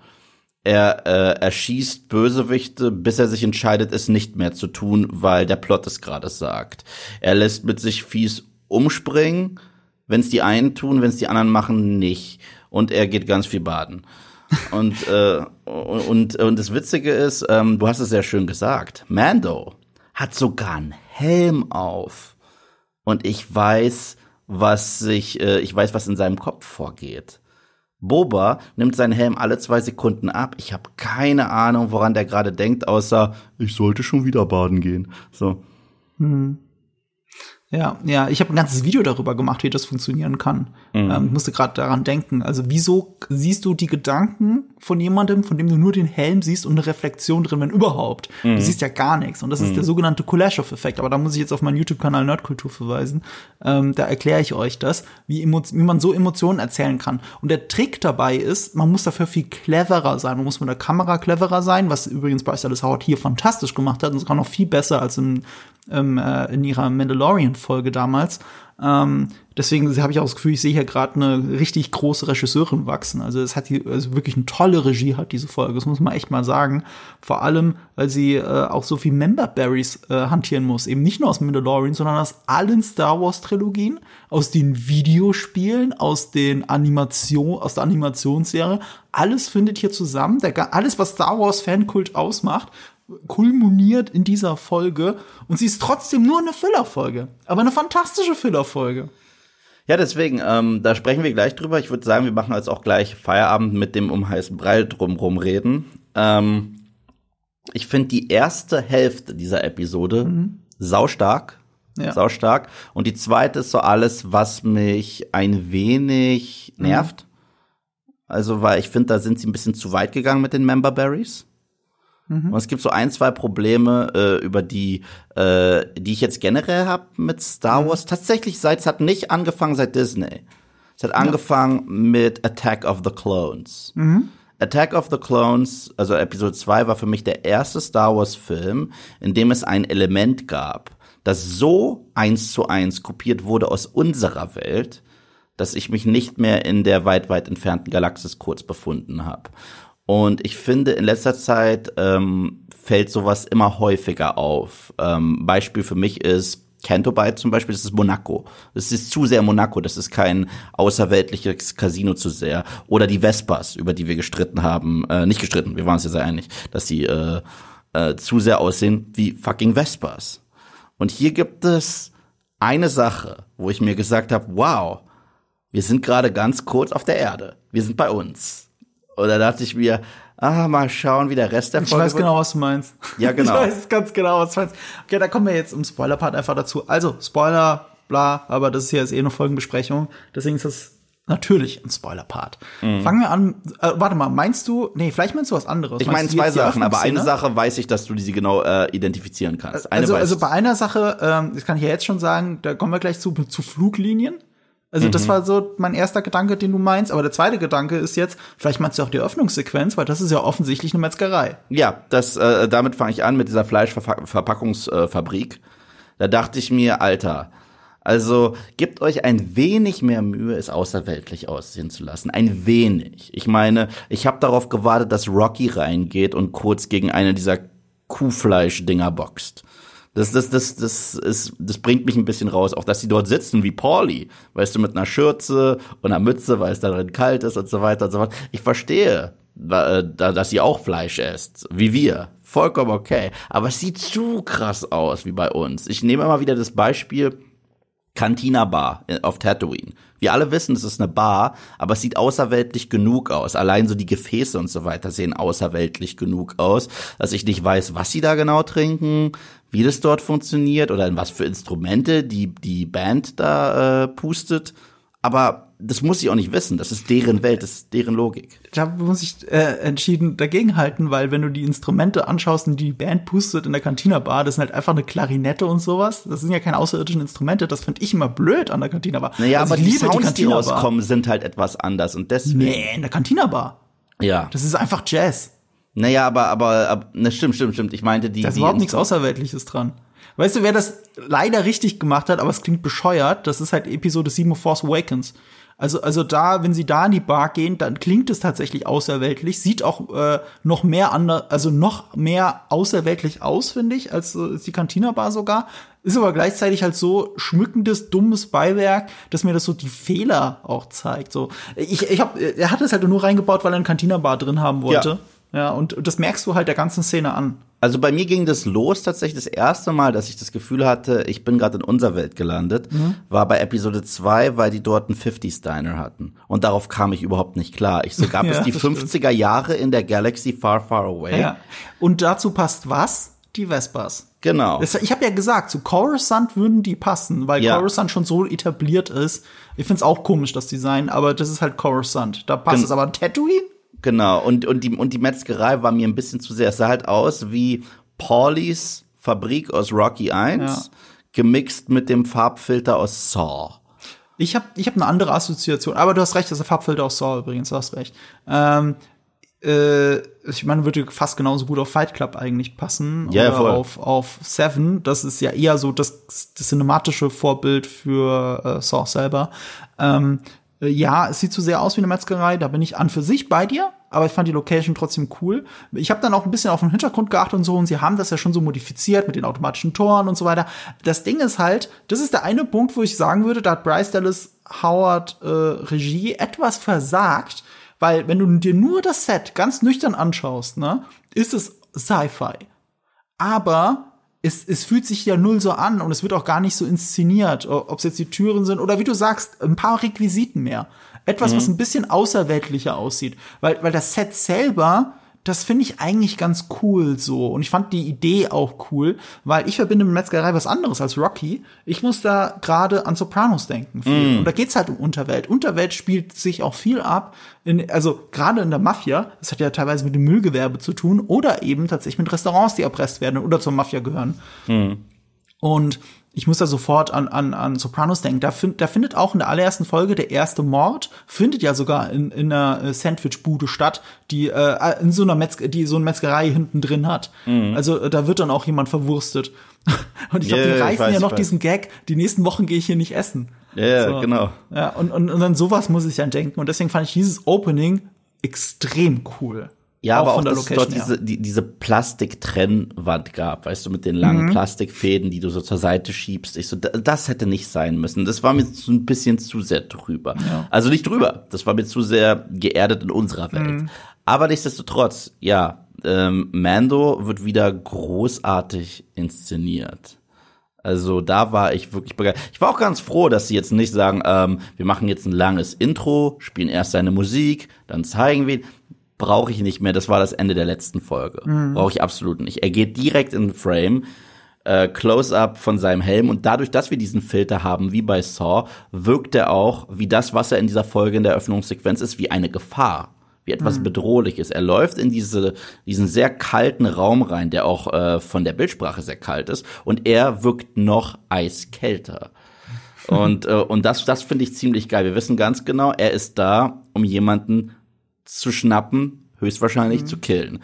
S2: Er äh, erschießt Bösewichte, bis er sich entscheidet, es nicht mehr zu tun, weil der Plot es gerade sagt. Er lässt mit sich fies umspringen, wenn es die einen tun, wenn es die anderen machen, nicht. Und er geht ganz viel baden. Und, äh, (laughs) und, und das Witzige ist, ähm, du hast es sehr schön gesagt, Mando hat sogar einen Helm auf. Und ich weiß, was sich, äh, ich weiß, was in seinem Kopf vorgeht. Boba nimmt seinen Helm alle zwei Sekunden ab. Ich habe keine Ahnung, woran der gerade denkt, außer ich sollte schon wieder baden gehen. So.
S1: Ja, ja, ich habe ein ganzes Video darüber gemacht, wie das funktionieren kann. Ähm, ich musste gerade daran denken. Also wieso siehst du die Gedanken von jemandem, von dem du nur den Helm siehst und eine Reflexion drin, wenn überhaupt? Du siehst ja gar nichts. Und das ist der sogenannte Kuleshov-Effekt. Aber da muss ich jetzt auf meinen YouTube-Kanal Nerdkultur verweisen. Ähm, da erkläre ich euch das, wie, wie man so Emotionen erzählen kann. Und der Trick dabei ist, man muss dafür viel cleverer sein. Man muss mit der Kamera cleverer sein, was übrigens Bryce Dallas Howard hier fantastisch gemacht hat. Und es kann noch viel besser als im, ähm, äh, in ihrer Mandalorian Mandalorian-Folge damals. Ähm, deswegen habe ich auch das Gefühl, ich sehe hier gerade eine richtig große Regisseurin wachsen. Also es hat die, also wirklich eine tolle Regie hat diese Folge. Das muss man echt mal sagen. Vor allem, weil sie äh, auch so viel Member Berries äh, hantieren muss. Eben nicht nur aus Mandalorian, sondern aus allen Star Wars Trilogien, aus den Videospielen, aus den Animation, aus der Animationsserie. Alles findet hier zusammen. Der, alles, was Star Wars Fankult ausmacht, kulminiert in dieser Folge und sie ist trotzdem nur eine Fillerfolge, aber eine fantastische Fillerfolge.
S2: Ja, deswegen, ähm, da sprechen wir gleich drüber. Ich würde sagen, wir machen jetzt auch gleich Feierabend mit dem um heißen Brei drumrum reden. Ähm, ich finde die erste Hälfte dieser Episode mhm. saustark. Ja. Saustark. Und die zweite ist so alles, was mich ein wenig nervt. Mhm. Also, weil ich finde, da sind sie ein bisschen zu weit gegangen mit den Member Berries. Mhm. Und es gibt so ein, zwei Probleme, äh, über die, äh, die ich jetzt generell habe mit Star mhm. Wars. Tatsächlich seit, es hat nicht angefangen seit Disney. Es hat ja. angefangen mit Attack of the Clones. Mhm. Attack of the Clones, also Episode 2, war für mich der erste Star Wars-Film, in dem es ein Element gab, das so eins zu eins kopiert wurde aus unserer Welt, dass ich mich nicht mehr in der weit, weit entfernten Galaxis kurz befunden habe. Und ich finde, in letzter Zeit ähm, fällt sowas immer häufiger auf. Ähm, Beispiel für mich ist Canto Bight zum Beispiel, das ist Monaco. Das ist zu sehr Monaco, das ist kein außerweltliches Casino zu sehr. Oder die Vespas, über die wir gestritten haben, äh, nicht gestritten, wir waren uns ja sehr einig, dass sie äh, äh, zu sehr aussehen wie fucking Vespas. Und hier gibt es eine Sache, wo ich mir gesagt habe, wow, wir sind gerade ganz kurz auf der Erde. Wir sind bei uns. Und da dachte ich mir, ah, mal schauen, wie der Rest der
S1: Folge Ich weiß genau, was du meinst.
S2: Ja, (laughs) genau.
S1: Ich weiß ganz genau, was du meinst. Okay, da kommen wir jetzt im Spoiler-Part einfach dazu. Also, Spoiler, bla, aber das ist hier jetzt eh eine Folgenbesprechung. Deswegen ist das natürlich ein Spoiler-Part. Mhm. Fangen wir an. Äh, warte mal, meinst du, nee, vielleicht meinst du was anderes.
S2: Ich meine zwei Sachen, aber eine Sache weiß ich, dass du sie genau äh, identifizieren kannst.
S1: Eine also, also bei einer Sache, ähm, das kann ich ja jetzt schon sagen, da kommen wir gleich zu, zu Fluglinien. Also mhm. das war so mein erster Gedanke, den du meinst. Aber der zweite Gedanke ist jetzt, vielleicht meinst du auch die Öffnungssequenz, weil das ist ja offensichtlich eine Metzgerei.
S2: Ja, das, äh, damit fange ich an mit dieser Fleischverpackungsfabrik. da dachte ich mir, Alter, also gebt euch ein wenig mehr Mühe, es außerweltlich aussehen zu lassen. Ein wenig. Ich meine, ich habe darauf gewartet, dass Rocky reingeht und kurz gegen eine dieser Kuhfleisch-Dinger boxt. Das, das, das, das, ist, das bringt mich ein bisschen raus. Auch, dass sie dort sitzen wie Pauli, weißt du, mit einer Schürze und einer Mütze, weil es da drin kalt ist und so weiter und so fort. Ich verstehe, dass sie auch Fleisch esst, wie wir. Vollkommen okay. Aber es sieht zu krass aus wie bei uns. Ich nehme immer wieder das Beispiel Cantina Bar auf Tatooine. Wir alle wissen, es ist eine Bar, aber es sieht außerweltlich genug aus. Allein so die Gefäße und so weiter sehen außerweltlich genug aus, dass ich nicht weiß, was sie da genau trinken, wie das dort funktioniert oder in was für Instrumente die, die Band da äh, pustet. Aber das muss ich auch nicht wissen. Das ist deren Welt, das ist deren Logik.
S1: Da muss ich äh, entschieden dagegen halten, weil wenn du die Instrumente anschaust und die Band pustet in der Cantina Bar, das sind halt einfach eine Klarinette und sowas. Das sind ja keine außerirdischen Instrumente. Das finde ich immer blöd an der Cantina Bar.
S2: Naja, also aber die Sounds, die, die rauskommen, sind halt etwas anders und deswegen.
S1: Nee, in der Cantina Bar.
S2: Ja.
S1: Das ist einfach Jazz.
S2: Naja, aber, aber, aber ne, stimmt, stimmt, stimmt. Ich meinte die.
S1: Da ist überhaupt nichts Außerweltliches dran. Weißt du, wer das leider richtig gemacht hat, aber es klingt bescheuert, das ist halt Episode 7 of Force Awakens. Also, also da, wenn sie da in die Bar gehen, dann klingt es tatsächlich außerweltlich, sieht auch äh, noch mehr anders, also noch mehr außerweltlich aus, finde ich, als, als die Cantina Bar sogar. Ist aber gleichzeitig halt so schmückendes, dummes Beiwerk, dass mir das so die Fehler auch zeigt. So, ich, ich hab, er hat es halt nur reingebaut, weil er eine Cantina Bar drin haben wollte. Ja. Ja, und das merkst du halt der ganzen Szene an.
S2: Also bei mir ging das los tatsächlich das erste Mal, dass ich das Gefühl hatte, ich bin gerade in unserer Welt gelandet, mhm. war bei Episode 2, weil die dort einen 50s Diner hatten. Und darauf kam ich überhaupt nicht klar. Ich so, gab (laughs) ja, es die 50er stimmt. Jahre in der Galaxy Far, Far Away? Ja.
S1: Und dazu passt was? Die Vespas.
S2: Genau.
S1: Ich habe ja gesagt, zu Coruscant würden die passen, weil ja. Coruscant schon so etabliert ist. Ich find's auch komisch, das Design, aber das ist halt Coruscant. Da passt Gen es aber Tatooine?
S2: Genau, und, und, die, und die Metzgerei war mir ein bisschen zu sehr. Es sah halt aus wie Paulys Fabrik aus Rocky 1, ja. gemixt mit dem Farbfilter aus Saw.
S1: Ich habe ich hab eine andere Assoziation, aber du hast recht, das ist der Farbfilter aus Saw übrigens, du hast recht. Ähm, äh, ich meine, würde fast genauso gut auf Fight Club eigentlich passen.
S2: Ja,
S1: oder
S2: voll.
S1: auf, auf Seven. Das ist ja eher so das, das cinematische Vorbild für äh, Saw selber. Ähm, äh, ja, es sieht zu sehr aus wie eine Metzgerei, da bin ich an für sich bei dir, aber ich fand die Location trotzdem cool. Ich habe dann auch ein bisschen auf den Hintergrund geachtet und so und sie haben das ja schon so modifiziert mit den automatischen Toren und so weiter. Das Ding ist halt, das ist der eine Punkt, wo ich sagen würde, da hat Bryce Dallas Howard äh, Regie etwas versagt, weil wenn du dir nur das Set ganz nüchtern anschaust, ne, ist es Sci-Fi. Aber es, es fühlt sich ja null so an und es wird auch gar nicht so inszeniert, ob es jetzt die Türen sind oder wie du sagst, ein paar Requisiten mehr. Etwas, was ein bisschen außerweltlicher aussieht. Weil, weil das Set selber, das finde ich eigentlich ganz cool so. Und ich fand die Idee auch cool, weil ich verbinde mit Metzgerei was anderes als Rocky. Ich muss da gerade an Sopranos denken. Viel. Und da geht's halt um Unterwelt. Unterwelt spielt sich auch viel ab. In, also gerade in der Mafia, das hat ja teilweise mit dem Müllgewerbe zu tun, oder eben tatsächlich mit Restaurants, die erpresst werden oder zur Mafia gehören. Und ich muss da sofort an, an, an Sopranos denken. Da, find, da findet auch in der allerersten Folge der erste Mord, findet ja sogar in, in einer äh, Sandwichbude statt, die äh, in so einer Metzger, die so eine Metzgerei hinten drin hat. Also äh, da wird dann auch jemand verwurstet. (laughs) Und ich glaube,
S2: Ja,
S1: die reißen ja noch diesen Gag, die nächsten Wochen gehe ich hier nicht essen.
S2: Ja, ja,
S1: So.
S2: genau.
S1: Ja, und, und, und an sowas muss ich dann denken. Und deswegen fand ich dieses Opening extrem cool.
S2: Ja, aber auch,
S1: von der
S2: dass es dort
S1: Location her.
S2: diese, die, diese Plastiktrennwand gab, weißt du, mit den langen
S1: Mhm.
S2: Plastikfäden, die du so zur Seite schiebst. Ich so, da- das hätte nicht sein müssen. Das war mir so ein bisschen zu sehr drüber. Also nicht drüber, das war mir zu sehr geerdet in unserer Welt.
S1: Mhm.
S2: Aber nichtsdestotrotz, ja, ähm, Mando wird wieder großartig inszeniert. Also da war ich wirklich begeistert. Ich war auch ganz froh, dass sie jetzt nicht sagen, ähm, wir machen jetzt ein langes Intro, spielen erst seine Musik, dann zeigen wir ihn. Brauche ich nicht mehr. Das war das Ende der letzten Folge. Brauche ich absolut nicht. Er geht direkt in den Frame, äh, Close-up von seinem Helm und dadurch, dass wir diesen Filter haben, wie bei Saw, wirkt er auch wie das, was er in dieser Folge in der Eröffnungssequenz ist, wie eine Gefahr wie etwas Bedrohliches. Er läuft in diese, diesen sehr kalten Raum rein, der auch äh, von der Bildsprache sehr kalt ist, und er wirkt noch eiskälter. (laughs) Und, äh, und das, das finde ich ziemlich geil. Wir wissen ganz genau, er ist da, um jemanden zu schnappen, höchstwahrscheinlich zu killen.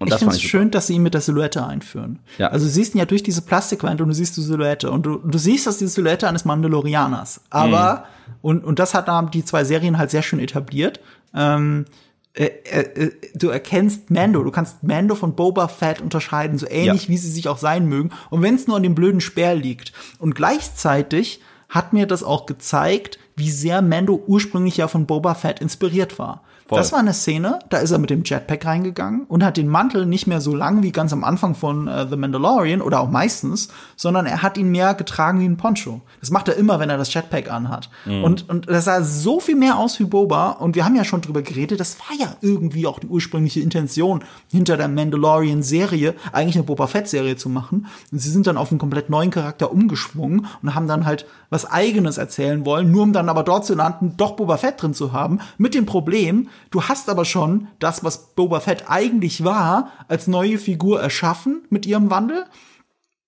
S2: Und
S1: ich
S2: das
S1: finde
S2: fand
S1: es
S2: ich
S1: schön, dass sie ihn mit der Silhouette einführen.
S2: Ja.
S1: Also du siehst ihn ja durch diese Plastikwand und du siehst die Silhouette und du, du siehst das die Silhouette eines Mandalorianers. Aber und und das hat haben die zwei Serien halt sehr schön etabliert. Ähm, äh, äh, äh, du erkennst Mando, du kannst Mando von Boba Fett unterscheiden, so ähnlich
S2: Ja.
S1: wie sie sich auch sein mögen. Und wenn es nur an dem blöden Speer liegt. Und gleichzeitig hat mir das auch gezeigt, wie sehr Mando ursprünglich ja von Boba Fett inspiriert war.
S2: Voll.
S1: Das war eine Szene, da ist er mit dem Jetpack reingegangen und hat den Mantel nicht mehr so lang wie ganz am Anfang von äh, The Mandalorian oder auch meistens, sondern er hat ihn mehr getragen wie ein Poncho. Das macht er immer, wenn er das Jetpack anhat. Und, und das sah so viel mehr aus wie Boba und wir haben ja schon drüber geredet, das war ja irgendwie auch die ursprüngliche Intention hinter der Mandalorian-Serie, eigentlich eine Boba Fett-Serie zu machen. Und sie sind dann auf einen komplett neuen Charakter umgeschwungen und haben dann halt was Eigenes erzählen wollen, nur um dann aber dort zu landen, doch Boba Fett drin zu haben, mit dem Problem, du hast aber schon das, was Boba Fett eigentlich war, als neue Figur erschaffen mit ihrem Wandel.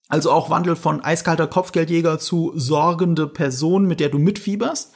S1: Also auch Wandel von eiskalter Kopfgeldjäger zu sorgende Person, mit der du mitfieberst.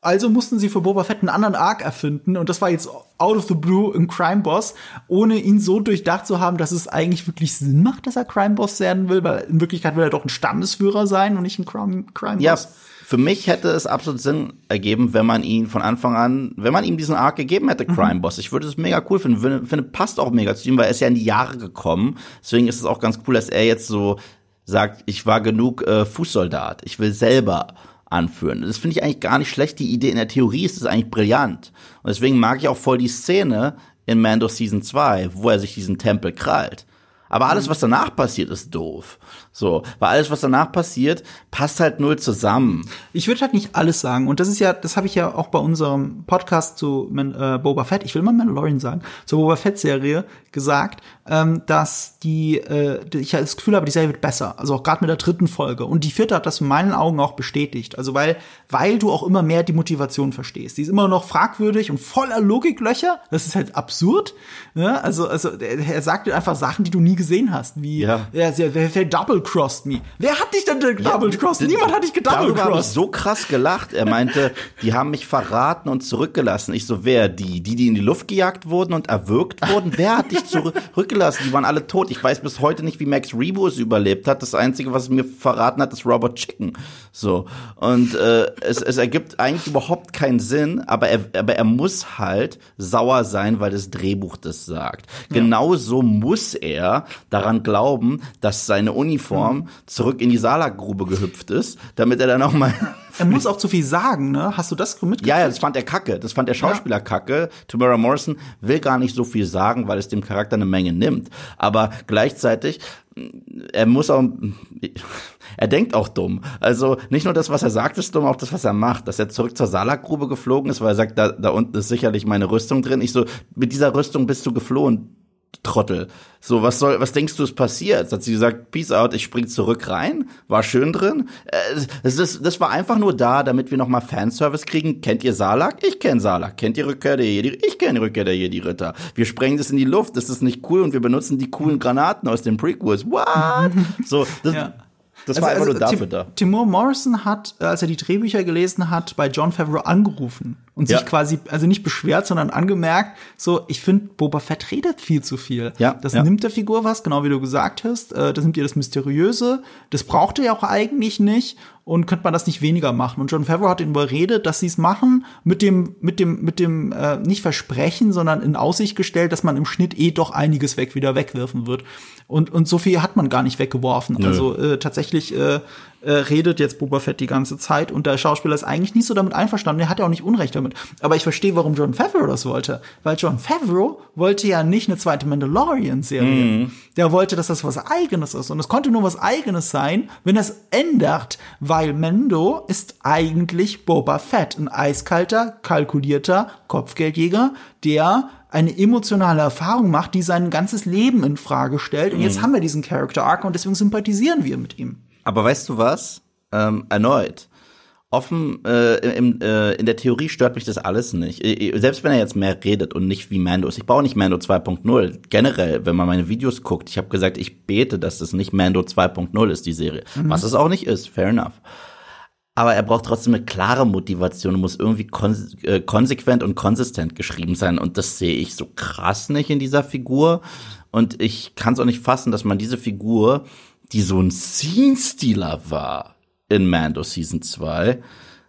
S1: Also mussten sie für Boba Fett einen anderen Arc erfinden und das war jetzt out of the blue ein Crime Boss, ohne ihn so durchdacht zu haben, dass es eigentlich wirklich Sinn macht, dass er Crime Boss werden will, weil in Wirklichkeit will er doch ein Stammesführer sein und nicht ein Crime, Crime
S2: Ja,
S1: Boss.
S2: Für mich hätte es absolut Sinn ergeben, wenn man ihn von Anfang an, wenn man ihm diesen Arc gegeben hätte, Crime Boss. Ich würde es mega cool finden. Finde, finde, passt auch mega zu ihm, weil er ist ja in die Jahre gekommen. Deswegen ist es auch ganz cool, dass er jetzt so sagt, ich war genug äh, Fußsoldat. Ich will selber anführen. Das finde ich eigentlich gar nicht schlecht. Die Idee in der Theorie ist es eigentlich brillant. Und deswegen mag ich auch voll die Szene in Mando Season 2, wo er sich diesen Tempel krallt. Aber alles, was danach passiert, ist doof. So, weil alles, was danach passiert, passt halt null zusammen.
S1: Ich würde halt nicht alles sagen. Und das ist ja, das habe ich ja auch bei unserem Podcast zu äh, Boba Fett, ich will mal Mandalorian sagen, zur Boba Fett-Serie gesagt, ähm, dass die, äh, ich das Gefühl habe, die Serie wird besser. Also auch gerade mit der dritten Folge. Und die vierte hat das in meinen Augen auch bestätigt. Also weil, weil du auch immer mehr die Motivation verstehst. Die ist immer noch fragwürdig und voller Logiklöcher. Das ist halt absurd. Ja, also, also er er sagt dir einfach Sachen, die du nie nie gesehen hast. Wie,
S2: Ja.
S1: ja, wer, wer, double-crossed me? Wer hat dich denn double-crossed? Niemand hat dich
S2: Darüber habe ich
S1: gedouble-crossed.
S2: so krass gelacht. Er meinte, (laughs) die haben mich verraten und zurückgelassen. Ich so, wer? Die, die, die in die Luft gejagt wurden und erwürgt wurden? Wer hat dich (laughs) zurückgelassen? Die waren alle tot. Ich weiß bis heute nicht, wie Max Rebo es überlebt hat. Das Einzige, was mir verraten hat, ist Robert Chicken. So. Und äh, es, es ergibt eigentlich überhaupt keinen Sinn, aber er, aber er muss halt sauer sein, weil das Drehbuch das sagt. Genauso muss er daran glauben, dass seine Uniform zurück in die Salakgrube gehüpft ist, damit er dann auch mal (laughs)
S1: Er muss auch zu viel sagen, ne? Hast du das mitgekriegt?
S2: ja, ja, das fand er kacke. Das fand der Schauspieler kacke. Tamara Morrison will gar nicht so viel sagen, weil es dem Charakter eine Menge nimmt. Aber gleichzeitig, er muss auch, (laughs) er denkt auch dumm. Also nicht nur das, was er sagt, ist dumm, auch das, was er macht. Dass er zurück zur Salakgrube geflogen ist, weil er sagt, da, da unten ist sicherlich meine Rüstung drin. Ich so, mit dieser Rüstung bist du geflohen. Trottel. So, was soll, was denkst du ist passiert? Hat sie gesagt, peace out, ich spring zurück rein, war schön drin. Äh, Das, das, das war einfach nur da, damit wir nochmal Fanservice kriegen. Kennt ihr Salak? Ich kenn Salak. Kennt ihr Rückkehr der Jedi? Ich kenn Rückkehr der Jedi-Ritter. Wir sprengen das in die Luft, das ist nicht cool und wir benutzen die coolen Granaten aus den Prequels. What? (laughs) So, das,
S1: Ja.
S2: Das war einfach nur dafür
S1: Tim,
S2: da.
S1: Timur Morrison hat, äh, als er die Drehbücher gelesen hat, bei John Favreau angerufen und
S2: Ja.
S1: sich quasi, also nicht beschwert, sondern angemerkt, so, ich finde, Boba Fett redet viel zu viel.
S2: Ja,
S1: Das
S2: ja.
S1: nimmt der Figur was, genau wie du gesagt hast. Äh, das nimmt ihr das Mysteriöse. Das braucht er ja auch eigentlich nicht. Und könnte man das nicht weniger machen? Und John Favreau hat ihn überredet, dass sie es machen, mit dem, mit dem, mit dem, äh, nicht Versprechen, sondern in Aussicht gestellt, dass man im Schnitt eh doch einiges weg wieder wegwerfen wird. Und, und so viel hat man gar nicht weggeworfen.
S2: Nö.
S1: Also äh, tatsächlich äh, äh, redet jetzt Boba Fett die ganze Zeit und der Schauspieler ist eigentlich nicht so damit einverstanden. Er hat ja auch nicht Unrecht damit. Aber ich verstehe, warum John Favreau das wollte. Weil John Favreau wollte ja nicht eine zweite Mandalorian-Serie. Der wollte, dass das was Eigenes ist. Und es konnte nur was Eigenes sein, wenn es ändert. Weil Mendo ist eigentlich Boba Fett. Ein eiskalter, kalkulierter Kopfgeldjäger, der eine emotionale Erfahrung macht, die sein ganzes Leben in Frage stellt. Und jetzt haben wir diesen Character Arc und deswegen sympathisieren wir mit ihm.
S2: Aber weißt du was? Ähm, erneut. Offen, äh, im, äh, in der Theorie stört mich das alles nicht. Selbst wenn er jetzt mehr redet und nicht wie Mando ist. Ich brauche nicht Mando 2.0. Generell, wenn man meine Videos guckt, ich habe gesagt, ich bete, dass das nicht Mando 2.0 ist, die Serie. Was es auch nicht ist, fair enough. Aber er braucht trotzdem eine klare Motivation und muss irgendwie konse äh, konsequent und konsistent geschrieben sein. Und das sehe ich so krass nicht in dieser Figur. Und ich kann es auch nicht fassen, dass man diese Figur, die so ein Scene-Stealer war in Mando Season 2,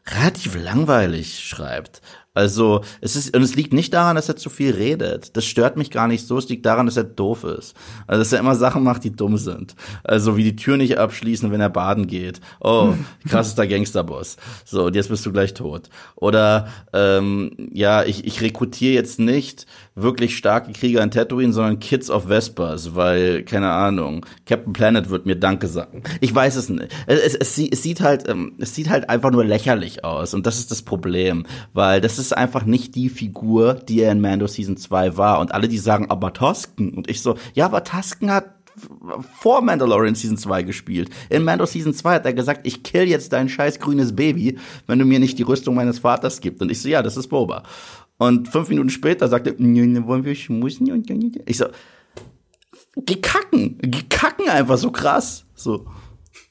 S2: relativ langweilig schreibt. Also, es ist, und es liegt nicht daran, dass er zu viel redet. Das stört mich gar nicht so. Es liegt daran, dass er doof ist. Also, dass er immer Sachen macht, die dumm sind. Also, wie die Tür nicht abschließen, wenn er baden geht. Oh, (laughs) krassester Gangsterboss. So, und jetzt bist du gleich tot. Oder, ähm, ja, ich, ich rekrutiere jetzt nicht wirklich starke Krieger in Tatooine, sondern Kids of Vespers, weil, keine Ahnung, Captain Planet wird mir Danke sagen. Ich weiß es nicht. Es, es, es, sie- es sieht halt, ähm, es sieht halt einfach nur lächerlich aus. Und das ist das Problem. Weil das ist einfach nicht die Figur, die er in Mando Season 2 war. Und alle, die sagen, aber Tosken. Und ich so, ja, aber Tosken hat vor Mandalorian Season 2 gespielt. In Mando Season 2 hat er gesagt, ich kill jetzt dein scheiß grünes Baby, wenn du mir nicht die Rüstung meines Vaters gibst. Und ich so, ja, das ist Boba. Und fünf Minuten später sagt er, "Nö, nö, wollen wir schmusen? Ich so, geh kacken. Geh kacken einfach so krass. So.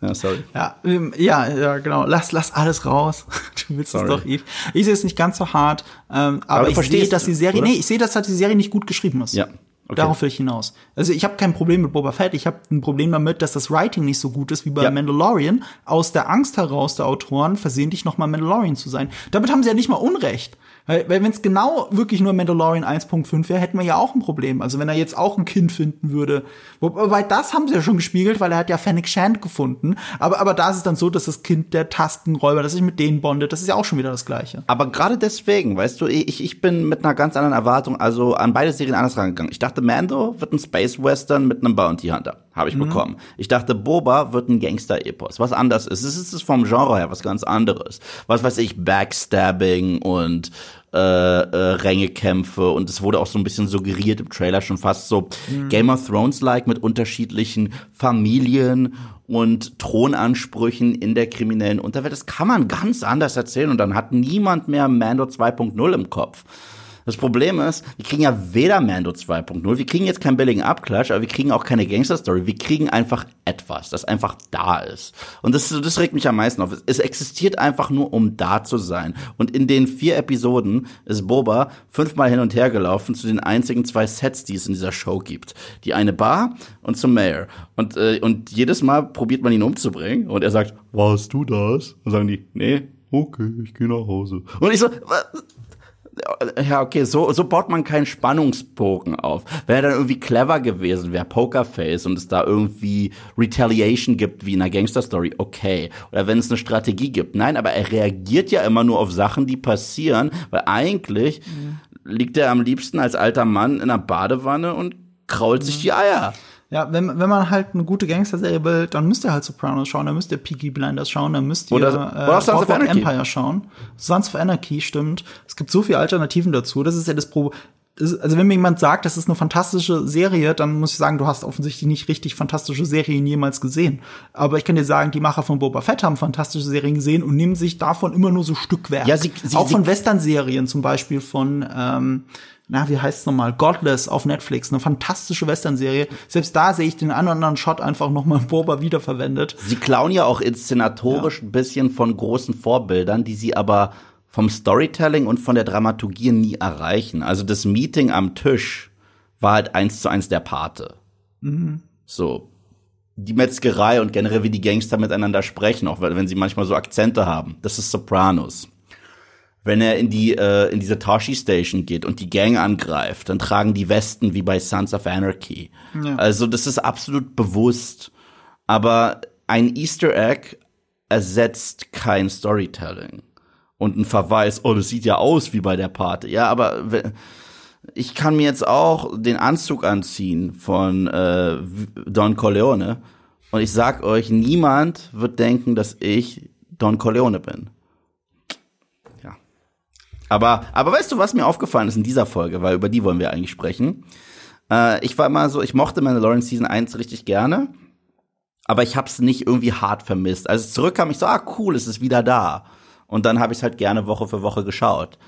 S2: Ja, sorry.
S1: Ja, ähm, ja, ja, genau. Lass, lass alles raus. (laughs) Du willst
S2: Sorry.
S1: es doch, Eve. Ich sehe es nicht ganz so hart, ähm, aber,
S2: du
S1: ich sehe, dass die Serie,
S2: oder?
S1: nee, ich sehe, dass halt die Serie nicht gut geschrieben ist.
S2: Ja, okay.
S1: Darauf will ich hinaus. Also ich habe kein Problem mit Boba Fett. Ich habe ein Problem damit, dass das Writing nicht so gut ist wie bei
S2: Ja.
S1: Mandalorian. Aus der Angst heraus der Autoren versehentlich noch mal Mandalorian zu sein. Damit haben sie ja nicht mal Unrecht. Weil, weil wenn es genau wirklich nur Mandalorian 1.5 wäre, hätten wir ja auch ein Problem. Also wenn er jetzt auch ein Kind finden würde. Wobei das haben sie ja schon gespiegelt, weil er hat ja Fennec Shand gefunden. Aber, aber da ist es dann so, dass das Kind der Tastenräuber, dass sich mit denen bondet, das ist ja auch schon wieder das Gleiche.
S2: Aber gerade deswegen, weißt du, ich, ich bin mit einer ganz anderen Erwartung, also an beide Serien anders rangegangen. Ich dachte, Mando wird ein Space Western mit einem Bounty Hunter. Habe ich bekommen. Ich dachte, Boba wird ein Gangster-Epos. Was anders ist. Es ist vom Genre her was ganz anderes. Was weiß ich, Backstabbing und äh, äh, Rängekämpfe und es wurde auch so ein bisschen suggeriert im Trailer schon fast so Game of Thrones-like mit unterschiedlichen Familien und Thronansprüchen in der kriminellen Unterwelt. Das kann man ganz anders erzählen und dann hat niemand mehr Mando 2.0 im Kopf. Das Problem ist, wir kriegen ja weder Mando 2.0, wir kriegen jetzt keinen billigen Abklatsch, aber wir kriegen auch keine Gangster-Story. Wir kriegen einfach etwas, das einfach da ist. Und das, das regt mich am meisten auf. Es existiert einfach nur, um da zu sein. Und in den vier Episoden ist Boba fünfmal hin und her gelaufen zu den einzigen zwei Sets, die es in dieser Show gibt. Die eine Bar und zum Mayor. Und, äh, und jedes Mal probiert man ihn umzubringen und er sagt, warst du das? Und sagen die, nee, okay, ich gehe nach Hause. Und ich so, was? Ja, okay, so, so baut man keinen Spannungsbogen auf. Wäre dann irgendwie clever gewesen, wäre Pokerface und es da irgendwie Retaliation gibt wie in einer Gangster-Story, okay. Oder wenn es eine Strategie gibt. Nein, aber er reagiert ja immer nur auf Sachen, die passieren, weil eigentlich mhm. liegt er am liebsten als alter Mann in einer Badewanne und krault mhm. sich die Eier.
S1: Ja, wenn, wenn man halt eine gute Gangster-Serie will, dann müsst ihr halt Sopranos schauen, dann müsst ihr Peaky Blinders schauen, dann müsst ihr
S2: oder, äh, oder Sons of
S1: Empire schauen. Sons of Anarchy, stimmt. Es gibt so viele Alternativen dazu. Das ist ja das Pro. Das, also wenn mir jemand sagt, das ist eine fantastische Serie, dann muss ich sagen, du hast offensichtlich nicht richtig fantastische Serien jemals gesehen. Aber ich kann dir sagen, die Macher von Boba Fett haben fantastische Serien gesehen und nehmen sich davon immer nur so Stückwerk.
S2: Ja, sie, sie,
S1: Auch von Western-Serien, zum Beispiel von ähm, na, wie heißt es nochmal? Godless auf Netflix, eine fantastische Western-Serie. Selbst da sehe ich den einen oder anderen Shot einfach nochmal (laughs) Boba wiederverwendet.
S2: Sie klauen ja auch inszenatorisch ja. ein bisschen von großen Vorbildern, die sie aber vom Storytelling und von der Dramaturgie nie erreichen. Also das Meeting am Tisch war halt eins zu eins der Pate. Mhm. So. Die Metzgerei und generell wie die Gangster miteinander sprechen, auch wenn sie manchmal so Akzente haben. Das ist Sopranos wenn er in die äh, in diese Tashi Station geht und die Gang angreift, dann tragen die Westen wie bei Sons of Anarchy. Ja. Also das ist absolut bewusst, aber ein Easter Egg ersetzt kein Storytelling und ein Verweis, oh, das sieht ja aus wie bei der Party. Ja, aber ich kann mir jetzt auch den Anzug anziehen von äh, Don Corleone und ich sag euch, niemand wird denken, dass ich Don Corleone bin. Aber, aber weißt du, was mir aufgefallen ist in dieser Folge, weil über die wollen wir eigentlich sprechen. Äh, ich war immer so, ich mochte Mandalorian Season 1 richtig gerne, aber ich hab's nicht irgendwie hart vermisst. Als es zurückkam, ich so, ah cool, es ist wieder da. Und dann habe ich halt gerne Woche für Woche geschaut.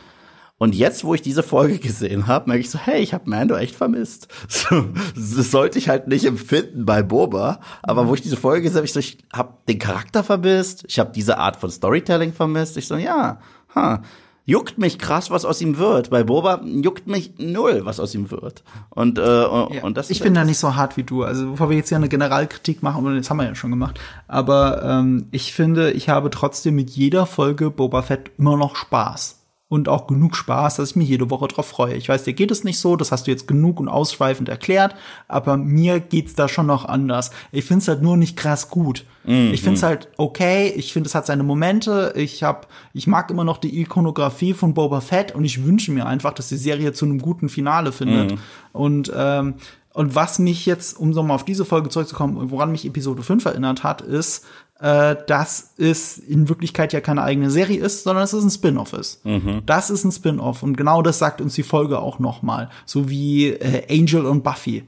S2: Und jetzt, wo ich diese Folge (laughs) gesehen habe, merke ich so, hey, ich habe Mando echt vermisst. (laughs) So, das sollte ich halt nicht empfinden bei Boba, aber wo ich diese Folge gesehen habe, ich so, ich habe den Charakter vermisst, ich habe diese Art von Storytelling vermisst. Ich so, ja, ha, juckt mich krass, was aus ihm wird. Bei Boba juckt mich null, was aus ihm wird. Und, äh, ja, und das
S1: Ich bin da nicht so hart wie du. Also bevor wir jetzt hier eine Generalkritik machen, und das haben wir ja schon gemacht, aber ähm, ich finde, ich habe trotzdem mit jeder Folge Boba Fett immer noch Spaß und auch genug Spaß, dass ich mich jede Woche drauf freue. Ich weiß, dir geht es nicht so, das hast du jetzt genug und ausschweifend erklärt, aber mir geht's da schon noch anders. Ich find's halt nur nicht krass gut. Mm, ich find's halt okay, ich finde, es hat seine Momente. Ich hab, ich mag immer noch die Ikonografie von Boba Fett und ich wünsche mir einfach, dass die Serie zu einem guten Finale findet. Mm. Und ähm, und was mich jetzt, um so mal auf diese Folge zurückzukommen, woran mich Episode 5 erinnert hat, ist, äh, dass es in Wirklichkeit ja keine eigene Serie ist, sondern dass es ein Spin-off ist. Mhm. Das ist ein Spin-off und genau das sagt uns die Folge auch noch mal, so wie äh, Angel und Buffy.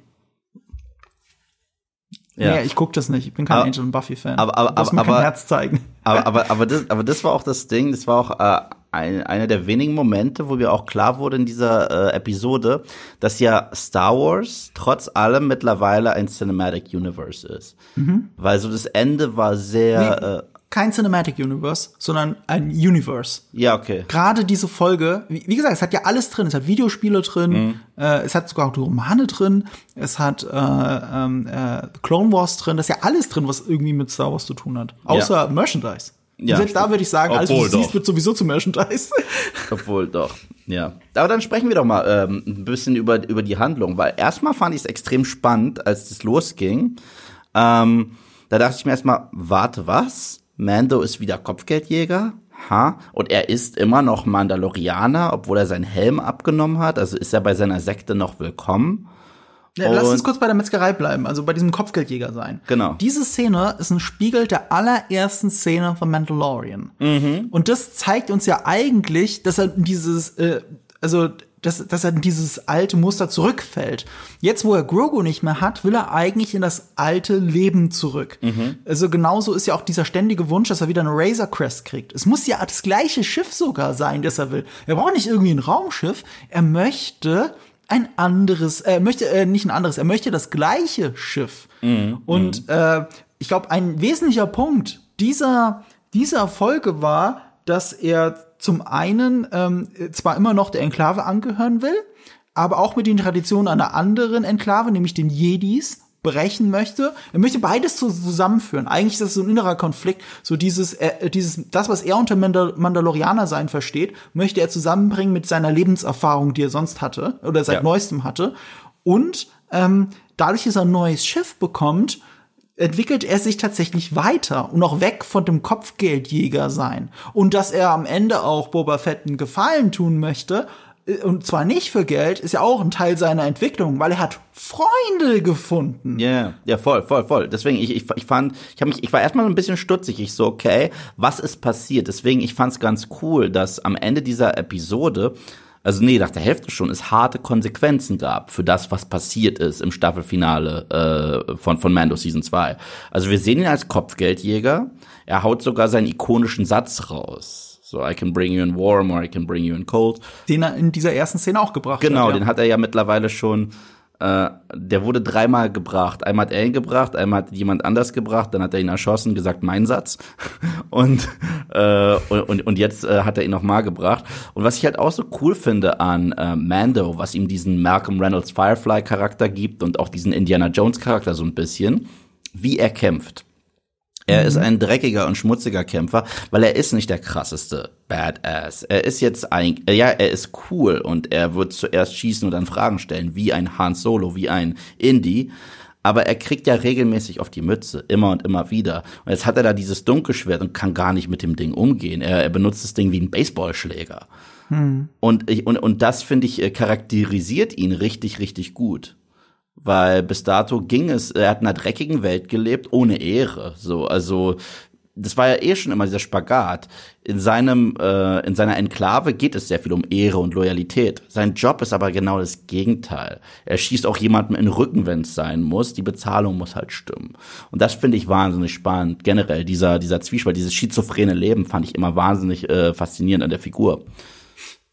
S1: Ja, nee, ich guck das nicht. Ich bin kein aber, Angel und Buffy Fan.
S2: Aber aber aber,
S1: aber, Herz zeigen.
S2: aber aber aber das aber das war auch das Ding. Das war auch äh, ein, einer der wenigen Momente, wo mir auch klar wurde in dieser äh, Episode, dass ja Star Wars trotz allem mittlerweile ein Cinematic Universe ist. Mhm. Weil so das Ende war sehr. Nee, äh,
S1: kein Cinematic Universe, sondern ein Universe.
S2: Ja, okay.
S1: Gerade diese Folge, wie, wie, gesagt, es hat ja alles drin. Es hat Videospiele drin, mhm. äh, es hat sogar auch die Romane drin, es hat äh, ähm, äh, Clone Wars drin, das ist ja alles drin, was irgendwie mit Star Wars zu tun hat. Außer ja. Merchandise. Ja. selbst da würde ich sagen, alles, was du doch. siehst, wird sowieso zu Merchandise. (laughs)
S2: Obwohl, doch. Ja. Aber dann sprechen wir doch mal ähm, ein bisschen über, über die Handlung, weil erstmal fand ich es extrem spannend, als das losging. Ähm, da dachte ich mir erstmal, warte, was? Mando ist wieder Kopfgeldjäger? Ha? Und er ist immer noch Mandalorianer, obwohl er seinen Helm abgenommen hat. Also ist er bei seiner Sekte noch willkommen.
S1: Lass uns kurz bei der Metzgerei bleiben, also bei diesem Kopfgeldjäger sein.
S2: Genau.
S1: Diese Szene ist ein Spiegel der allerersten Szene von Mandalorian. Mhm. Und das zeigt uns ja eigentlich, dass er dieses, äh, also dass, dass er in dieses alte Muster zurückfällt. Jetzt, wo er Grogu nicht mehr hat, will er eigentlich in das alte Leben zurück. Mhm. Also genauso ist ja auch dieser ständige Wunsch, dass er wieder eine Razor Crest kriegt. Es muss ja das gleiche Schiff sogar sein, das er will. Er braucht nicht irgendwie ein Raumschiff. Er möchte ein anderes, er möchte äh, nicht ein anderes, er möchte das gleiche Schiff. Mhm. Und mhm. äh, ich glaube, ein wesentlicher Punkt dieser dieser Folge war, dass er zum einen ähm, zwar immer noch der Enklave angehören will, aber auch mit den Traditionen einer anderen Enklave, nämlich den Jedis, brechen möchte. Er möchte beides zusammenführen. Eigentlich ist das so ein innerer Konflikt. So dieses, äh, dieses, das, was er unter Mandal Mandalorianer sein versteht, möchte er zusammenbringen mit seiner Lebenserfahrung, die er sonst hatte oder seit ja. neuestem hatte. Und ähm, dadurch, dass er ein neues Schiff bekommt, entwickelt er sich tatsächlich weiter und auch weg von dem Kopfgeldjäger sein. Und dass er am Ende auch Boba Fett einen Gefallen tun möchte, und zwar nicht für Geld, ist ja auch ein Teil seiner Entwicklung, weil er hat Freunde gefunden.
S2: Ja, yeah, ja, voll, voll, voll. Deswegen, ich, ich, ich fand, ich habe mich, ich war erstmal ein bisschen stutzig. Ich so, okay, was ist passiert? Deswegen, ich fand es ganz cool, dass am Ende dieser Episode also nee, nach der Hälfte schon, es harte Konsequenzen gab für das, was passiert ist im Staffelfinale äh, von, von Mando Season 2. Also wir sehen ihn als Kopfgeldjäger. Er haut sogar seinen ikonischen Satz raus. So, I can bring you in warm or I can bring you in cold.
S1: Den er in dieser ersten Szene auch gebracht
S2: genau,
S1: hat.
S2: Genau, den hat er ja mittlerweile schon äh, der wurde dreimal gebracht. Einmal hat er ihn gebracht, einmal hat jemand anders gebracht, dann hat er ihn erschossen, gesagt, mein Satz. (laughs) Und, äh, und, und jetzt äh, hat er ihn nochmal gebracht. Und was ich halt auch so cool finde an äh, Mando, was ihm diesen Malcolm Reynolds Firefly-Charakter gibt und auch diesen Indiana Jones-Charakter so ein bisschen, wie er kämpft. Er mhm. ist ein dreckiger und schmutziger Kämpfer, weil er ist nicht der krasseste Badass. Er ist jetzt ein, ja, er ist cool und er wird zuerst schießen und dann Fragen stellen, wie ein Han Solo, wie ein Indie. Aber er kriegt ja regelmäßig auf die Mütze, immer und immer wieder. Und jetzt hat er da dieses Dunkelschwert und kann gar nicht mit dem Ding umgehen. Er, er benutzt das Ding wie ein Baseballschläger. Hm. Und, ich, und, und das, finde ich, äh, charakterisiert ihn richtig, richtig gut weil bis dato ging es, er hat in einer dreckigen Welt gelebt, ohne Ehre. So, also das war ja eh schon immer dieser Spagat. In seinem, äh, in seiner Enklave geht es sehr viel um Ehre und Loyalität. Sein Job ist aber genau das Gegenteil. Er schießt auch jemandem in den Rücken, wenn es sein muss. Die Bezahlung muss halt stimmen. Und das finde ich wahnsinnig spannend. Generell dieser, dieser Zwiespalt, dieses schizophrene Leben fand ich immer wahnsinnig äh, faszinierend an der Figur.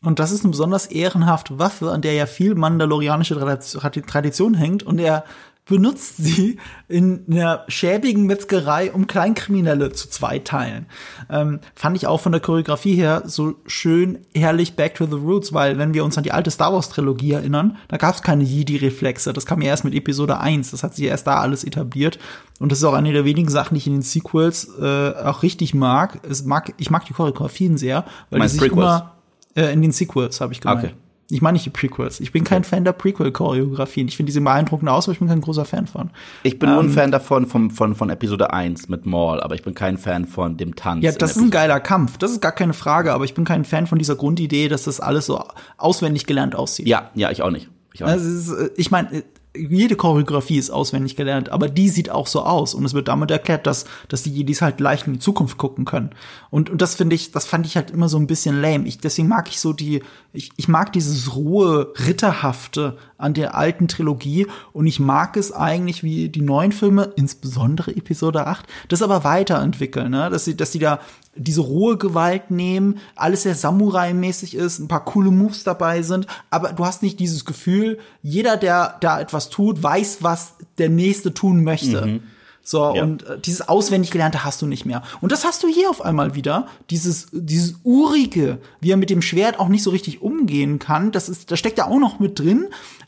S1: Und das ist eine besonders ehrenhafte Waffe, an der ja viel mandalorianische Tradition hängt. Und er benutzt (laughs) sie in einer schäbigen Metzgerei, um Kleinkriminelle zu zweiteilen. Ähm, fand ich auch von der Choreografie her so schön herrlich Back to the Roots, weil wenn wir uns an die alte Star Wars Trilogie erinnern, da gab es keine Jedi-Reflexe. Das kam ja erst mit Episode 1. Das hat sich erst da alles etabliert. Und das ist auch eine der wenigen Sachen, die ich in den Sequels äh, auch richtig mag. Es mag. Ich mag die Choreografien sehr, weil die sich Prequels? immer äh, in den Sequels, habe ich gemeint. Okay. Ich meine nicht die Prequels. Ich bin kein okay. Fan der Prequel-Choreografien. Ich finde diese beeindruckende aus, aber ich bin kein großer Fan von.
S2: Ich bin ähm, nur ein ähm, Fan davon, von, von, von Episode 1 mit Maul, aber ich bin kein Fan von dem Tanz.
S1: Ja, das ist ein geiler Kampf. Das ist gar keine Frage, aber ich bin kein Fan von dieser Grundidee, dass das alles so auswendig gelernt aussieht.
S2: Ja, ja, ich auch nicht.
S1: Ich, auch nicht. Ist, äh, ich meine, jede Choreografie ist auswendig gelernt, aber die sieht auch so aus und es wird damit erklärt, dass dass die Jedis halt leicht in die Zukunft gucken können. Und, und das finde ich, das fand ich halt immer so ein bisschen lame. Ich, deswegen mag ich so die, ich, ich mag dieses rohe, ritterhafte an der alten Trilogie und ich mag es eigentlich, wie die neuen Filme, insbesondere Episode 8, das aber weiterentwickeln, ne? dass sie, dass sie da diese rohe Gewalt nehmen, alles sehr Samurai-mäßig ist, ein paar coole Moves dabei sind, aber du hast nicht dieses Gefühl, jeder, der da etwas tut, weiß, was der Nächste tun möchte. Mhm. So, ja. und äh, dieses auswendig Gelernte hast du nicht mehr. Und das hast du hier auf einmal wieder. Dieses, dieses Urige, wie er mit dem Schwert auch nicht so richtig umgehen kann, das ist, das steckt ja auch noch mit drin.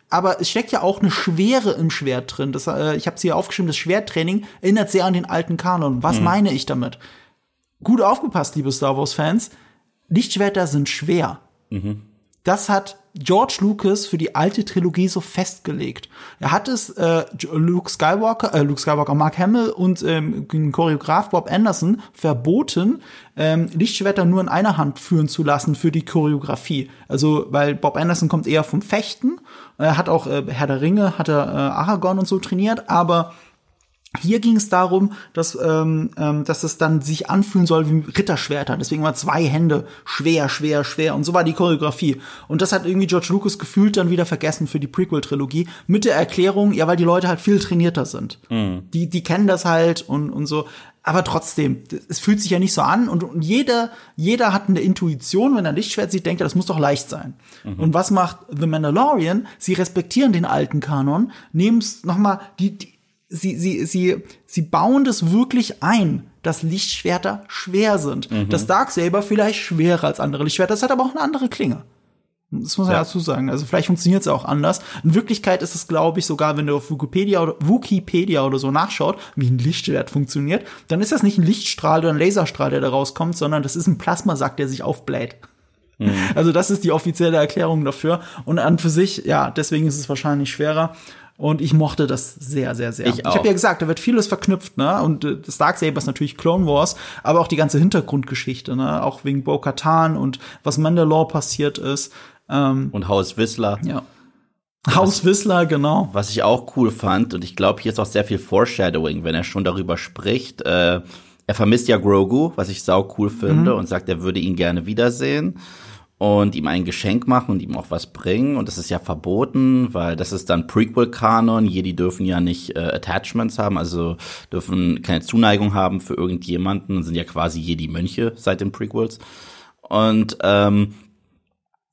S1: Aber es steckt ja auch eine Schwere im Schwert drin. Das, äh, ich habe es hier aufgeschrieben, das Schwerttraining erinnert sehr an den alten Kanon. Was mhm. meine ich damit? gut aufgepasst, liebe Star Wars-Fans. Lichtschwerter sind schwer. Mhm. Das hat George Lucas für die alte Trilogie so festgelegt. Er hat es äh, Luke Skywalker, äh, Luke Skywalker, Mark Hamill und ähm, Choreograf Bob Anderson verboten, ähm, Lichtschwerter nur in einer Hand führen zu lassen für die Choreografie. Also, weil Bob Anderson kommt eher vom Fechten. Er hat auch äh, Herr der Ringe, hat er äh, Aragorn und so trainiert, aber Hier ging es darum, dass, ähm, ähm, dass es dann sich anfühlen soll wie Ritterschwerter. Deswegen war zwei Hände schwer, schwer, schwer. Und so war die Choreografie. Und das hat irgendwie George Lucas gefühlt dann wieder vergessen für die Prequel-Trilogie. Mit der Erklärung, ja, weil die Leute halt viel trainierter sind. Mhm. Die, die kennen das halt und, und so. Aber trotzdem, es fühlt sich ja nicht so an. Und, und jeder, jeder hat eine Intuition, wenn er ein Lichtschwert sieht, denkt er, das muss doch leicht sein. Mhm. Und was macht The Mandalorian? Sie respektieren den alten Kanon, nehmen es nochmal, die, die sie, sie, sie, sie bauen das wirklich ein, dass Lichtschwerter schwer sind. Mhm. Das Darksaber vielleicht schwerer als andere Lichtschwerter, das hat aber auch eine andere Klinge. Das muss man ja. dazu sagen. Also vielleicht funktioniert es auch anders. In Wirklichkeit ist es, glaube ich, sogar, wenn du auf Wikipedia oder, Wikipedia oder so nachschaut, wie ein Lichtschwert funktioniert, dann ist das nicht ein Lichtstrahl oder ein Laserstrahl, der da rauskommt, sondern das ist ein Plasmasack, der sich aufbläht. Mhm. Also das ist die offizielle Erklärung dafür. Und an für sich, ja, deswegen ist es wahrscheinlich schwerer. Und ich mochte das sehr, sehr, sehr.
S2: Ich,
S1: ich habe ja gesagt, da wird vieles verknüpft, ne? Und äh, das Darksaber ist natürlich Clone Wars, aber auch die ganze Hintergrundgeschichte, ne? Auch wegen Bo-Katan und was Mandalore passiert ist.
S2: Ähm, und Haus Whistler.
S1: Ja. Haus Whistler, genau.
S2: Was ich auch cool fand, und ich glaube, hier ist auch sehr viel Foreshadowing, wenn er schon darüber spricht. Äh, er vermisst ja Grogu, was ich sau cool finde, mhm. und sagt, er würde ihn gerne wiedersehen und ihm ein Geschenk machen und ihm auch was bringen. Und das ist ja verboten, weil das ist dann Prequel-Kanon. Jedi dürfen ja nicht äh, Attachments haben, also dürfen keine Zuneigung haben für irgendjemanden, sind ja quasi Jedi-Mönche seit den Prequels. Und ähm,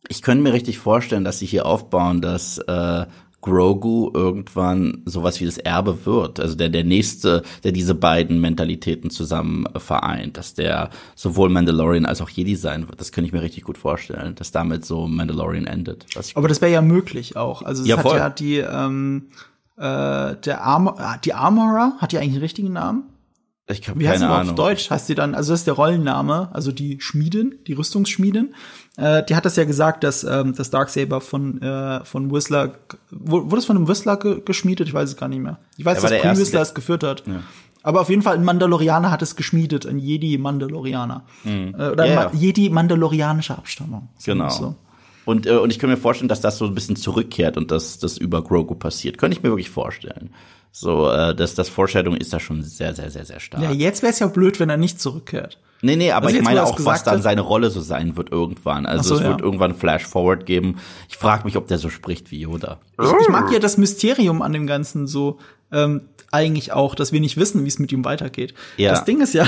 S2: ich könnte mir richtig vorstellen, dass sie hier aufbauen, dass äh, Grogu irgendwann sowas wie das Erbe wird. Also der, der nächste, der diese beiden Mentalitäten zusammen vereint, dass der sowohl Mandalorian als auch Jedi sein wird. Das könnte ich mir richtig gut vorstellen, dass damit so Mandalorian endet.
S1: Aber das wäre ja möglich auch. Also es ja, hat voll. ja die, ähm, äh, der Armor, ah, die Armorer, hat die eigentlich einen richtigen Namen?
S2: Ich habe keine heißt
S1: Ahnung. Auf Deutsch heißt sie dann, also das ist der Rollenname, also die Schmiedin, die Rüstungsschmiedin. Äh, die hat das ja gesagt, dass ähm, das Darksaber von äh, von Whistler wurde es von einem Whistler ge geschmiedet? Ich weiß es gar nicht mehr. Ich weiß, dass Pre Whistler es geführt hat. Ja. Aber auf jeden Fall ein Mandalorianer hat es geschmiedet, ein Jedi Mandalorianer mhm. äh, oder yeah. Jedi Mandalorianische Abstammung.
S2: Genau. So. Und, äh, und ich kann mir vorstellen, dass das so ein bisschen zurückkehrt und dass das über Grogu passiert. Könnte ich mir wirklich vorstellen. So, äh, das, das Foreshadowing ist da schon sehr, sehr, sehr, sehr stark.
S1: Ja, jetzt wäre es ja blöd, wenn er nicht zurückkehrt.
S2: Nee, nee, aber also ich meine auch, was dann seine Rolle so sein wird irgendwann. Also so, es ja. wird irgendwann Flash Forward geben. Ich frage mich, ob der so spricht wie Yoda.
S1: Ich, ich mag ja das Mysterium an dem Ganzen so ähm, eigentlich auch, dass wir nicht wissen, wie es mit ihm weitergeht. Ja. Das Ding ist ja,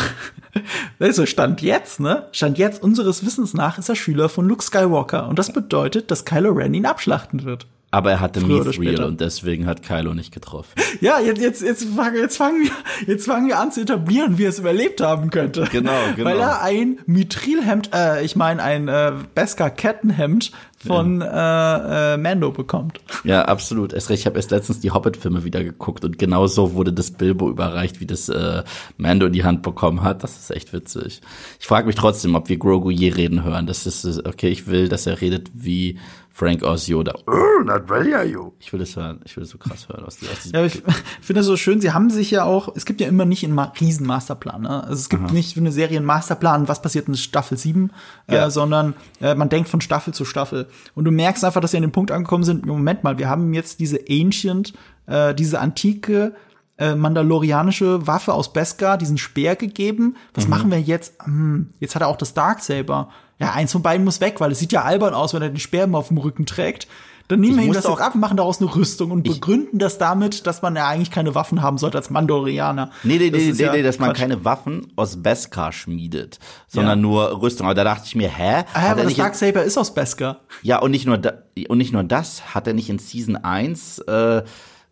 S1: (laughs) also Stand jetzt, ne? Stand jetzt unseres Wissens nach ist er Schüler von Luke Skywalker und das bedeutet, dass Kylo Ren ihn abschlachten wird.
S2: Aber er hatte Mithril und deswegen hat Kylo nicht getroffen. (laughs)
S1: Ja, jetzt, jetzt, jetzt, fangen, jetzt, fangen wir, jetzt fangen wir an zu etablieren, wie er es überlebt haben könnte.
S2: Genau, (laughs) genau.
S1: Weil er ein Mithrilhemd, äh, ich meine ein äh, Beskar-Kettenhemd von ja. äh, äh, Mando bekommt.
S2: Ja, absolut. Erst recht, ich habe erst letztens die Hobbit-Filme wieder geguckt und genau so wurde das Bilbo überreicht, wie das äh, Mando in die Hand bekommen hat. Das ist echt witzig. Ich frage mich trotzdem, ob wir Grogu je reden hören. Das ist okay, ich will, dass er redet wie Frank Oz Yoda.
S1: Oh, not ready are you?
S2: Ich will das hören. Ich will das so krass hören. Aus,
S1: aus ja, ich (laughs) finde das so schön. Sie haben sich ja auch, es gibt ja immer nicht einen riesen Masterplan. Ne? Also es gibt Aha. nicht für eine Serie einen Masterplan, was passiert in Staffel 7, äh, ja. äh, sondern äh, man denkt von Staffel zu Staffel. Und du merkst einfach, dass sie an dem Punkt angekommen sind, Moment mal, wir haben jetzt diese Ancient, äh, diese antike äh, mandalorianische Waffe aus Beskar, diesen Speer gegeben. Was mhm. machen wir jetzt? Hm, jetzt hat er auch das Darksaber ja, eins von beiden muss weg, weil es sieht ja albern aus, wenn er den Speer immer auf dem Rücken trägt. Dann nehmen wir ihm das auch ab, machen daraus eine Rüstung und begründen das damit, dass man ja eigentlich keine Waffen haben sollte als Mandalorianer.
S2: Nee, nee, nee, nee, ja nee, dass man keine Waffen aus Beskar schmiedet, sondern ja. nur Rüstung. Aber da dachte ich mir, hä?
S1: Ah, aber das Darksaber ist aus Beskar.
S2: Ja, und nicht nur da, und nicht nur das, hat er nicht in Season 1 äh,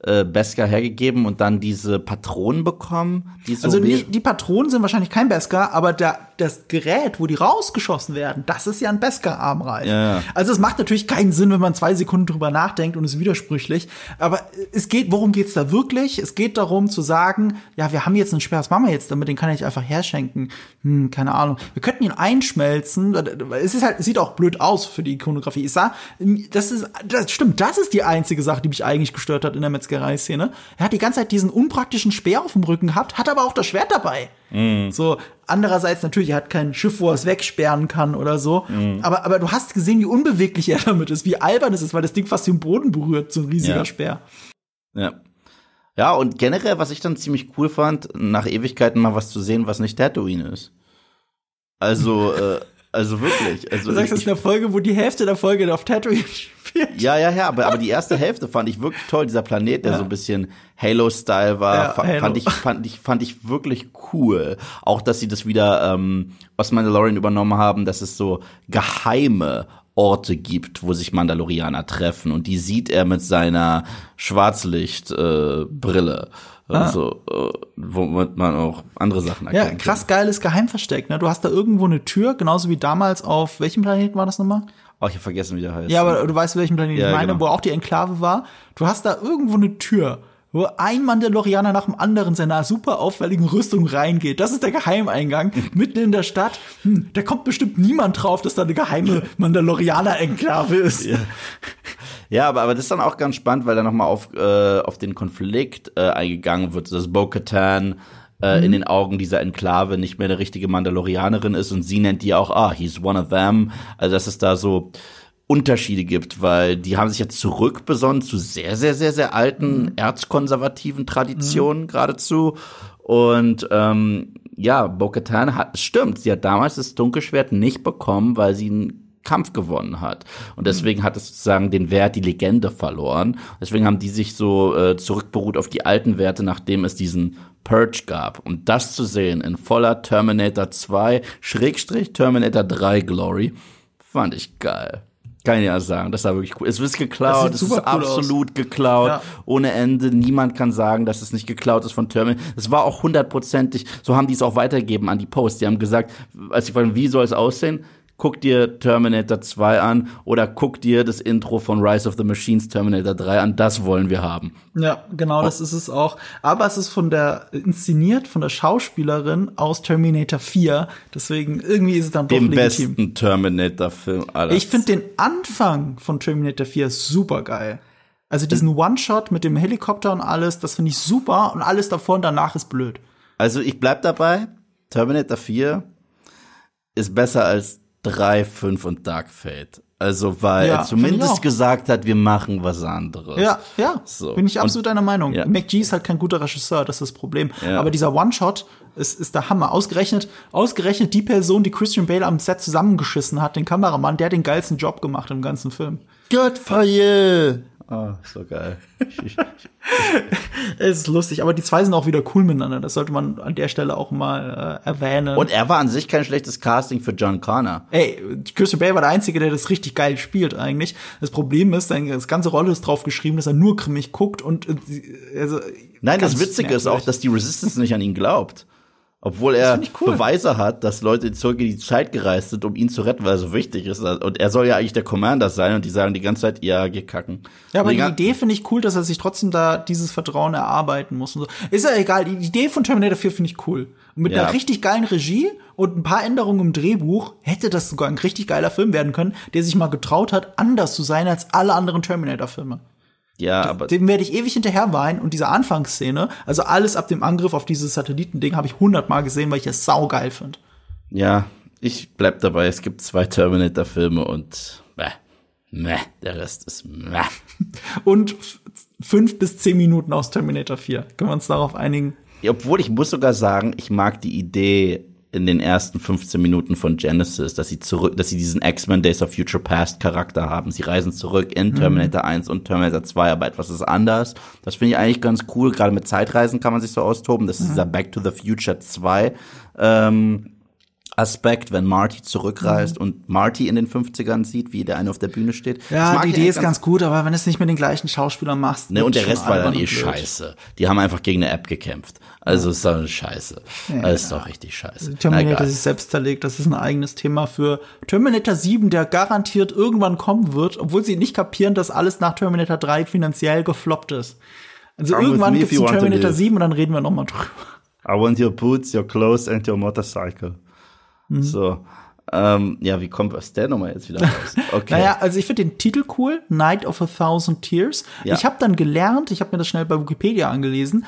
S2: äh, Beskar hergegeben und dann diese Patronen bekommen.
S1: Die so also die, die Patronen sind wahrscheinlich kein Beskar, aber der, das Gerät, wo die rausgeschossen werden, das ist ja ein Beskar-Armreif. Ja. Also es macht natürlich keinen Sinn, wenn man zwei Sekunden drüber nachdenkt und ist widersprüchlich. Aber es geht, worum geht's da wirklich? Es geht darum zu sagen, ja, wir haben jetzt einen Speer, was machen wir jetzt damit? Den kann ich einfach herschenken. Hm, keine Ahnung. Wir könnten ihn einschmelzen. Es ist halt, es sieht auch blöd aus für die Ikonografie. Ich sah, das ist, das stimmt, das ist die einzige Sache, die mich eigentlich gestört hat in der Metzgerei-Szene. Er hat die ganze Zeit diesen unpraktischen Speer auf dem Rücken gehabt, hat aber auch das Schwert dabei. Mm. So, andererseits natürlich, er hat kein Schiff, wo er es wegsperren kann oder so. Mm. Aber, aber du hast gesehen, wie unbeweglich er damit ist, wie albern es ist, weil das Ding fast den Boden berührt, so ein riesiger ja. Speer.
S2: Ja. Ja, und generell, was ich dann ziemlich cool fand, nach Ewigkeiten mal was zu sehen, was nicht Tatooine ist. Also, äh, also wirklich. Also
S1: Du sagst, das ist eine Folge, wo die Hälfte der Folge auf Tatooine (laughs) spielt.
S2: ja, ja, ja, aber, aber die erste Hälfte fand ich wirklich toll. Dieser Planet, der
S1: Ja.
S2: so ein bisschen Halo-Style war,
S1: Ja,
S2: fa
S1: Halo.
S2: fand ich, fand ich, fand ich wirklich cool. Auch, dass sie das wieder ähm, aus Mandalorian übernommen haben, dass es so geheime Orte gibt, wo sich Mandalorianer treffen und die sieht er mit seiner Schwarzlichtbrille. Äh, Brille. Also, äh, womit man auch andere Sachen
S1: Ja,
S2: erkennt.
S1: krass geiles Geheimversteck, ne? Du hast da irgendwo eine Tür, genauso wie damals auf welchem Planeten war das nochmal?
S2: Oh, ich hab vergessen, wie der heißt.
S1: Ja, aber du weißt, welchen Planeten
S2: Ja,
S1: ich meine,
S2: genau.
S1: wo auch die Enklave war. Du hast da irgendwo eine Tür, wo ein Mandalorianer nach dem anderen seiner super auffälligen Rüstung reingeht. Das ist der Geheimeingang mitten in der Stadt. Hm, da kommt bestimmt niemand drauf, dass da eine geheime Mandalorianer-Enklave ist.
S2: Ja, aber, aber das ist dann auch ganz spannend, weil da nochmal auf, äh, auf den Konflikt äh, eingegangen wird, dass Bo-Katan äh, in den Augen dieser Enklave nicht mehr eine richtige Mandalorianerin ist und sie nennt die auch, ah, he's one of them. Also dass es da so Unterschiede gibt, weil die haben sich jetzt zurückbesonnen zu sehr, sehr, sehr, sehr alten erzkonservativen Traditionen geradezu. Und ähm, ja, Bo-Katan hat, stimmt, sie hat damals das Dunkelschwert nicht bekommen, weil sie einen Kampf gewonnen hat. Und deswegen hat es sozusagen den Wert, die Legende verloren. Deswegen haben die sich so äh, zurückberuht auf die alten Werte, nachdem es diesen Purge gab. Und das zu sehen in voller Terminator 2, Schrägstrich Terminator 3 Glory, fand ich geil. Kann ich ja sagen, das war wirklich cool. Es ist geklaut, es ist
S1: cool aus.
S2: absolut geklaut,
S1: Ja.
S2: ohne Ende. Niemand kann sagen, dass es nicht geklaut ist von Terminator. Es war auch hundertprozentig, so haben die es auch weitergegeben an die Post. Die haben gesagt, als sie fragen, wie soll es aussehen? Guck dir Terminator 2 an oder guck dir das Intro von Rise of the Machines Terminator 3 an. Das wollen wir haben.
S1: Ja, genau, das ist es auch. Aber es ist von der inszeniert von der Schauspielerin aus Terminator 4. Deswegen irgendwie ist es dann doch
S2: Dem
S1: legitim.
S2: besten Terminator-Film aller.
S1: Ich finde den Anfang von Terminator 4 super geil. Also diesen One-Shot mit dem Helikopter und alles, das finde ich super und alles davor und danach ist blöd.
S2: Also ich bleib dabei. Terminator 4 ist besser als 3, 5 und Dark Fate. Also weil
S1: Ja,
S2: er zumindest
S1: auch.
S2: gesagt hat, wir machen was anderes.
S1: Ja, ja,
S2: So.
S1: bin ich absolut deiner Meinung.
S2: Ja.
S1: McGee ist halt kein guter Regisseur, das ist das Problem.
S2: Ja.
S1: Aber dieser One-Shot ist, ist der Hammer. Ausgerechnet, ausgerechnet die Person, die Christian Bale am Set zusammengeschissen hat, den Kameramann, der hat den geilsten Job gemacht im ganzen Film.
S2: Good for you. Oh, so geil. (laughs)
S1: Es ist lustig, aber die zwei sind auch wieder cool miteinander. Das sollte man an der Stelle auch mal äh, erwähnen.
S2: Und er war an sich kein schlechtes Casting für John Connor.
S1: Ey, Christian Bale war der Einzige, der das richtig geil spielt eigentlich. Das Problem ist, seine das ganze Rolle ist drauf geschrieben, dass er nur grimmig guckt und äh, also
S2: Nein, das Witzige ist auch, dass die Resistance nicht an ihn glaubt. Obwohl er
S1: cool.
S2: Beweise hat, dass Leute zurück in die Zeit gereist sind, um ihn zu retten, weil er so wichtig ist. Und er soll ja eigentlich der Commander sein und die sagen die ganze Zeit, ja, geh kacken.
S1: Ja, aber die Idee finde ich cool, dass er sich trotzdem da dieses Vertrauen erarbeiten muss und so. Ist ja egal, die Idee von Terminator 4 finde ich cool. Und mit
S2: Ja.
S1: einer richtig geilen Regie und ein paar Änderungen im Drehbuch hätte das sogar ein richtig geiler Film werden können, der sich mal getraut hat, anders zu sein als alle anderen Terminator-Filme.
S2: Ja, aber
S1: Dem werde ich ewig hinterher weinen und diese Anfangsszene, also alles ab dem Angriff auf dieses Satellitending habe ich hundertmal gesehen, weil ich es saugeil finde.
S2: ja, ich bleib dabei. Es gibt zwei Terminator-Filme und meh, meh, der Rest ist meh. (laughs)
S1: Und fünf bis zehn Minuten aus Terminator 4. Können wir uns darauf einigen?
S2: Obwohl ich muss sogar sagen, ich mag die Idee in den ersten 15 Minuten von Genesis, dass sie zurück, dass sie diesen X-Men Days of Future Past Charakter haben. Sie reisen zurück in Terminator 1 und Terminator 2, aber etwas ist anders. Das finde ich eigentlich ganz cool. Gerade mit Zeitreisen kann man sich so austoben. Das ist dieser Back to the Future 2 ähm, Aspekt, wenn Marty zurückreist und Marty in den 50ern sieht, wie der eine auf der Bühne steht.
S1: Ja, die Idee ist ganz gut, aber wenn du es nicht mit den gleichen Schauspielern machst.
S2: Ne, und der Rest war dann eh
S1: blöd.
S2: scheiße. Die haben einfach gegen eine App gekämpft. Also ist doch scheiße. Das ist doch richtig scheiße. Na,
S1: Terminator
S2: egal.
S1: sich selbst zerlegt, das ist ein eigenes Thema für Terminator 7, der garantiert irgendwann kommen wird, obwohl sie nicht kapieren, dass alles nach Terminator 3 finanziell gefloppt ist. Also
S2: Come
S1: irgendwann gibt es Terminator
S2: live.
S1: 7 und dann reden wir noch mal drüber.
S2: I want your boots, your clothes and your motorcycle.
S1: Mhm.
S2: So. Ähm, ja, wie kommt was der nochmal jetzt wieder raus? (laughs) Okay.
S1: Naja, also ich finde den Titel cool, Night of a Thousand Tears.
S2: Ja.
S1: Ich habe dann gelernt, ich habe mir das schnell bei Wikipedia angelesen,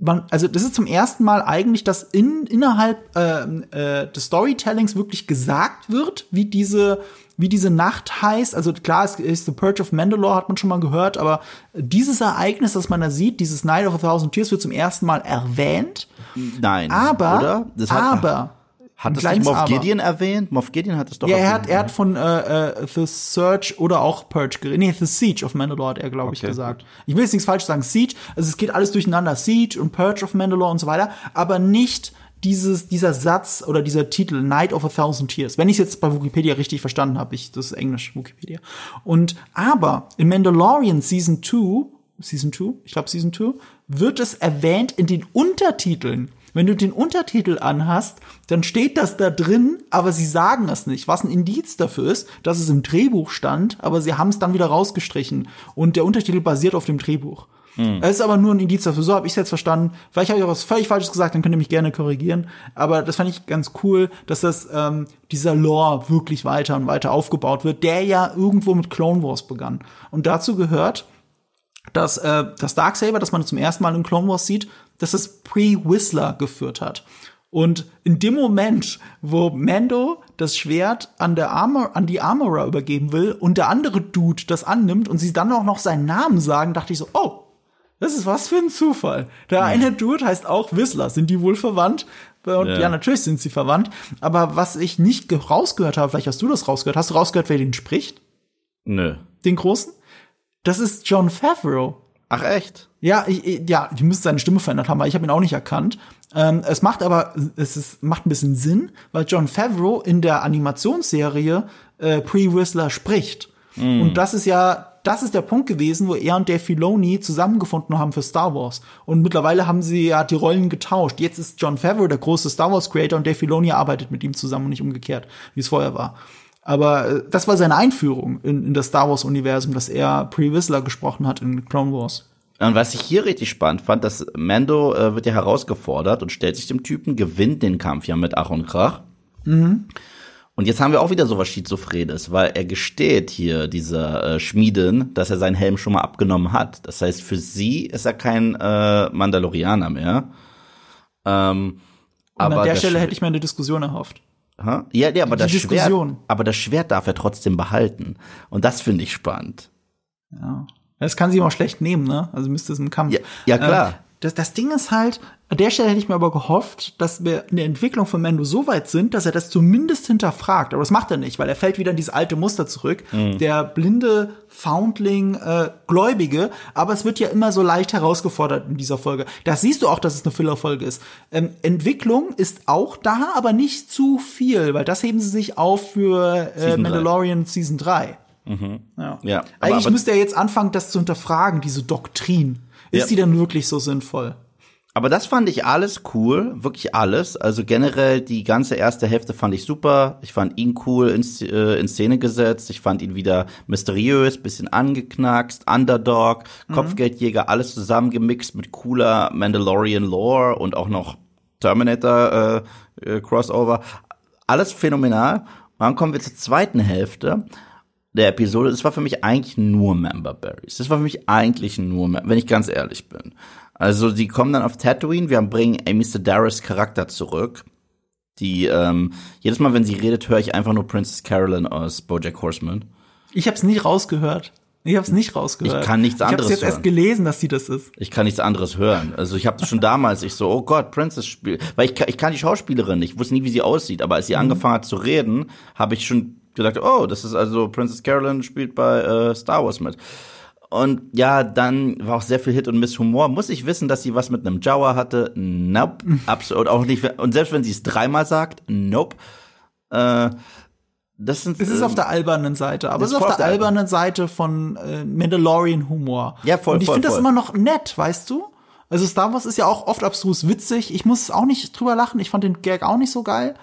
S1: man, also das ist zum ersten Mal eigentlich, dass in, innerhalb ähm, äh, des Storytellings wirklich gesagt wird, wie diese wie diese Nacht heißt. Also klar, es ist The Purge of Mandalore, hat man schon mal gehört, aber dieses Ereignis, das man da sieht, dieses Night of a Thousand Tears, wird zum ersten Mal erwähnt.
S2: Nein.
S1: Aber,
S2: oder? Das hat,
S1: aber,
S2: hat das
S1: kleines
S2: nicht Moff. Gideon erwähnt? Moff Gideon hat es doch
S1: ja, er hat, er hat von äh, äh, The Search oder auch Purge geredet. Nee, The Siege of Mandalore hat er, glaube ich,
S2: Okay,
S1: gesagt. Ich will jetzt nichts falsch sagen. Siege, also es geht alles durcheinander. Siege und Purge of Mandalore und so weiter, aber nicht dieses, dieser Satz oder dieser Titel Night of a Thousand Tears. Wenn ich es jetzt bei Wikipedia richtig verstanden habe, ich, das ist Englisch, Wikipedia. Und, aber in Mandalorian Season 2, Season 2, ich glaube Season 2, wird es erwähnt in den Untertiteln. Wenn du den Untertitel anhast, dann steht das da drin, aber sie sagen es nicht. Was ein Indiz dafür ist, dass es im Drehbuch stand, aber sie haben es dann wieder rausgestrichen. Und der Untertitel basiert auf dem Drehbuch. Es ist aber nur ein Indiz dafür. So habe ich es jetzt verstanden. Vielleicht habe ich auch was völlig Falsches gesagt, dann könnt ihr mich gerne korrigieren. Aber das fand ich ganz cool, dass das ähm, dieser Lore wirklich weiter und weiter aufgebaut wird, der ja irgendwo mit Clone Wars begann. Und dazu gehört, dass äh, das Darksaber, das man zum ersten Mal in Clone Wars sieht, dass es Pre-Whistler geführt hat. Und in dem Moment, wo Mando das Schwert an der Armor, an die Armorer übergeben will und der andere Dude das annimmt und sie dann auch noch seinen Namen sagen, dachte ich so, oh, das ist was für ein Zufall. Der eine Dude heißt auch Whistler. Sind die wohl verwandt? Und ja.
S2: Ja.
S1: natürlich sind sie verwandt. Aber was ich nicht ge- rausgehört habe, vielleicht hast du das rausgehört. Hast du rausgehört, wer den spricht?
S2: Nö.
S1: Den Großen? Das ist John Favreau.
S2: Ach echt?
S1: Ja, ich, ja, die müsste seine Stimme verändert haben, weil ich habe ihn auch nicht erkannt. Ähm, es macht aber, es ist, macht ein bisschen Sinn, weil John Favreau in der Animationsserie äh, Pre-Whistler spricht. Und das ist ja, das ist der Punkt gewesen, wo er und Dave Filoni zusammengefunden haben für Star Wars. Und mittlerweile haben sie ja die Rollen getauscht. Jetzt ist John Favreau der große Star Wars Creator und Dave Filoni arbeitet mit ihm zusammen und nicht umgekehrt, wie es vorher war. Aber äh, das war seine Einführung in, in das Star Wars Universum, dass er Pre-Whistler gesprochen hat in Clone Wars.
S2: Und was ich hier richtig spannend fand, dass Mando äh, wird ja herausgefordert und stellt sich dem Typen, gewinnt den Kampf ja mit Ach und Krach. Und jetzt haben wir auch wieder so was Schizophrenes, weil er gesteht hier, dieser äh, Schmiedin, dass er seinen Helm schon mal abgenommen hat. Das heißt, für sie ist er kein äh, Mandalorianer mehr. Ähm,
S1: Und
S2: aber
S1: an der Stelle hätte ich mir eine Diskussion erhofft.
S2: Hä? Ja, ja, aber
S1: Die
S2: das Schwert,
S1: Diskussion.
S2: aber das Schwert darf er trotzdem behalten. Und das finde ich spannend.
S1: Ja. Das kann sie ihm auch schlecht nehmen, ne? Also müsste es im Kampf.
S2: Ja, ja, klar.
S1: Das, das Ding ist halt, an der Stelle hätte ich mir aber gehofft, dass wir in der Entwicklung von Mando so weit sind, dass er das zumindest hinterfragt. Aber das macht er nicht, weil er fällt wieder in dieses alte Muster zurück.
S2: Mhm.
S1: Der blinde Foundling, äh, Gläubige, aber es wird ja immer so leicht herausgefordert in dieser Folge. Das siehst du auch, dass es eine Filler-Folge ist. Ähm, Entwicklung ist auch da, aber nicht zu viel, weil das heben sie sich auf für äh,
S2: Season.
S1: Mandalorian Season 3. Ja.
S2: Ja, aber-
S1: Eigentlich
S2: aber-
S1: müsste er jetzt anfangen, das zu hinterfragen, diese Doktrin. Ist
S2: Ja.
S1: die denn wirklich so sinnvoll?
S2: Aber das fand ich alles cool, wirklich alles. Also generell die ganze erste Hälfte fand ich super. Ich fand ihn cool in, äh, in Szene gesetzt. Ich fand ihn wieder mysteriös, bisschen angeknackst, Underdog, Kopfgeldjäger, alles zusammengemixt mit cooler Mandalorian Lore und auch noch Terminator äh, äh, Crossover. Alles phänomenal. Und dann kommen wir zur zweiten Hälfte der Episode. Es war für mich eigentlich nur Member Berries. Das war für mich eigentlich nur, wenn ich ganz ehrlich bin. Also die kommen dann auf Tatooine, wir bringen Amy Sedaris Charakter zurück. Die, ähm, jedes Mal, wenn sie redet, höre ich einfach nur Princess Carolyn aus Bojack Horseman.
S1: Ich habe es nicht rausgehört. Ich habe es nicht rausgehört.
S2: Ich kann nichts
S1: Ich habe
S2: anderes
S1: jetzt erst
S2: hören.
S1: gelesen, dass sie das ist.
S2: Ich kann nichts anderes hören. Also ich habe schon damals, ich so, oh Gott, Princess spielt, weil ich, ich kann die Schauspielerin nicht, ich wusste nie, wie sie aussieht, aber als sie angefangen hat zu reden, habe ich schon gedacht, oh, das ist also Princess Carolyn spielt bei äh, Star Wars mit. Und ja, dann war auch sehr viel Hit und Miss Humor. Muss ich wissen, dass sie was mit einem Jawa hatte? Nope. (laughs) Absolut auch nicht. Und selbst wenn sie es dreimal sagt, nope. Äh, das sind
S1: Es ist
S2: ähm,
S1: auf der albernen Seite, aber es ist auf der
S2: auf der
S1: albernen Seite von äh, Mandalorian-Humor.
S2: Ja, voll,
S1: Und ich finde das immer noch nett, weißt du? Also Star Wars ist ja auch oft abstrus witzig. Ich muss auch nicht drüber lachen. Ich fand den Gag auch nicht so geil.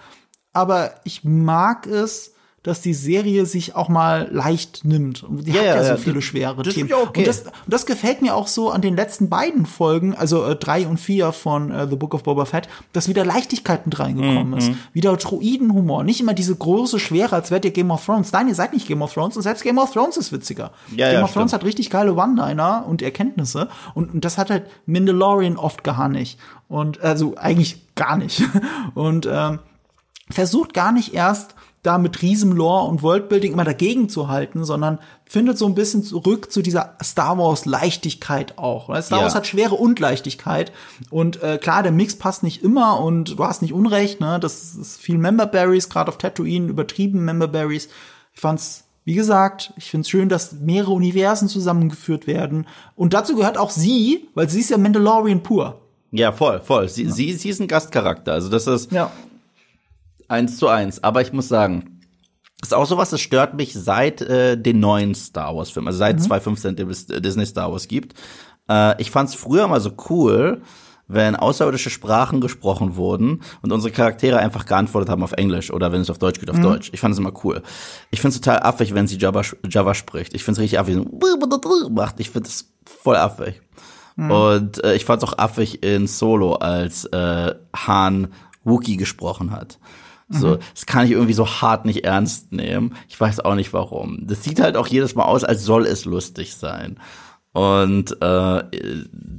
S1: Aber ich mag es, dass die Serie sich auch mal leicht nimmt. Und die
S2: Ja,
S1: hat
S2: ja,
S1: ja, so
S2: ja,
S1: viele
S2: das-
S1: schwere
S2: das
S1: Themen.
S2: okay.
S1: Und, das, und das gefällt mir auch so an den letzten beiden Folgen, also äh, drei und vier von äh, The Book of Boba Fett, dass wieder Leichtigkeit mit reingekommen
S2: Mhm.
S1: ist. Wieder Droidenhumor. Nicht immer diese große Schwere, als wärt ihr Game of Thrones. Nein, ihr seid nicht Game of Thrones und selbst Game of Thrones ist witziger.
S2: Ja,
S1: Game of Thrones
S2: stimmt.
S1: hat richtig geile One-Liner und Erkenntnisse. Und, und das hat halt Mandalorian oft gar nicht. Und also eigentlich gar nicht. (laughs) Und ähm, versucht gar nicht erst da mit Riesenlore und Worldbuilding immer dagegen zu halten, sondern findet so ein bisschen zurück zu dieser Star Wars Leichtigkeit auch. Star Wars hat Schwere und Leichtigkeit und äh, klar, der Mix passt nicht immer und du hast nicht Unrecht, ne? Das ist viel Member Berries, gerade auf Tatooine übertrieben Member Berries. Ich fand's wie gesagt, ich finde es schön, dass mehrere Universen zusammengeführt werden. Und dazu gehört auch sie, weil sie ist ja Mandalorian pur.
S2: Ja, voll, voll. Sie, ja. sie, sie ist ein Gastcharakter. Also das ist ja. Eins zu eins. Aber ich muss sagen, das ist auch sowas, das stört mich seit äh, den neuen Star Wars Filmen, also seit mhm. 2015 Disney Star Wars gibt. Äh, ich fand es früher mal so cool, wenn außerirdische Sprachen gesprochen wurden und unsere Charaktere einfach geantwortet haben auf Englisch oder wenn es auf Deutsch geht, auf mhm. Deutsch. Ich fand es immer cool. Ich finde es total affig, wenn sie Java, Java spricht. Ich finde es richtig affig. (laughs) macht. Ich finde es voll affig. Mhm. Und äh, ich fand es auch affig in Solo, als äh, Han Wookie gesprochen hat. So, mhm. das kann ich irgendwie so hart nicht ernst nehmen. Ich weiß auch nicht warum. Das sieht halt auch jedes Mal aus, als soll es lustig sein. Und äh,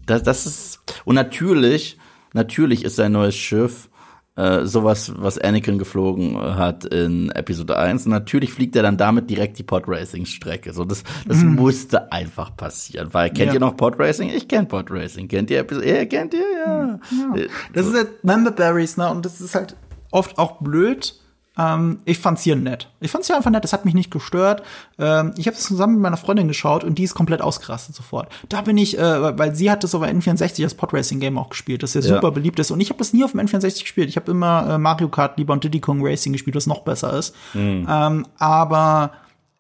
S2: das, das ist und natürlich, natürlich ist sein neues Schiff äh, sowas, was Anakin geflogen hat in Episode 1. Und natürlich fliegt er dann damit direkt die Podracing-Strecke. So, das, das mhm. musste einfach passieren. Weil, kennt ja. ihr noch Podracing? Ich kenn Podracing. Kennt ihr Episode? Ja, kennt ihr? Ja.
S1: ja. Das so. ist halt Member Berries, ne? Und das ist halt oft auch blöd ähm, ich fand's hier nett. Ich fand's hier einfach nett, das hat mich nicht gestört. Ähm, ich habe es zusammen mit meiner Freundin geschaut und die ist komplett ausgerastet sofort. Da bin ich, äh, weil sie hat das auf N64 als Podracing-Game auch gespielt, das ja, ja super beliebt ist. Und ich habe das nie auf dem N64 gespielt. Ich habe immer äh, Mario Kart lieber und Diddy Kong Racing gespielt, was noch besser ist. Mhm. Ähm, aber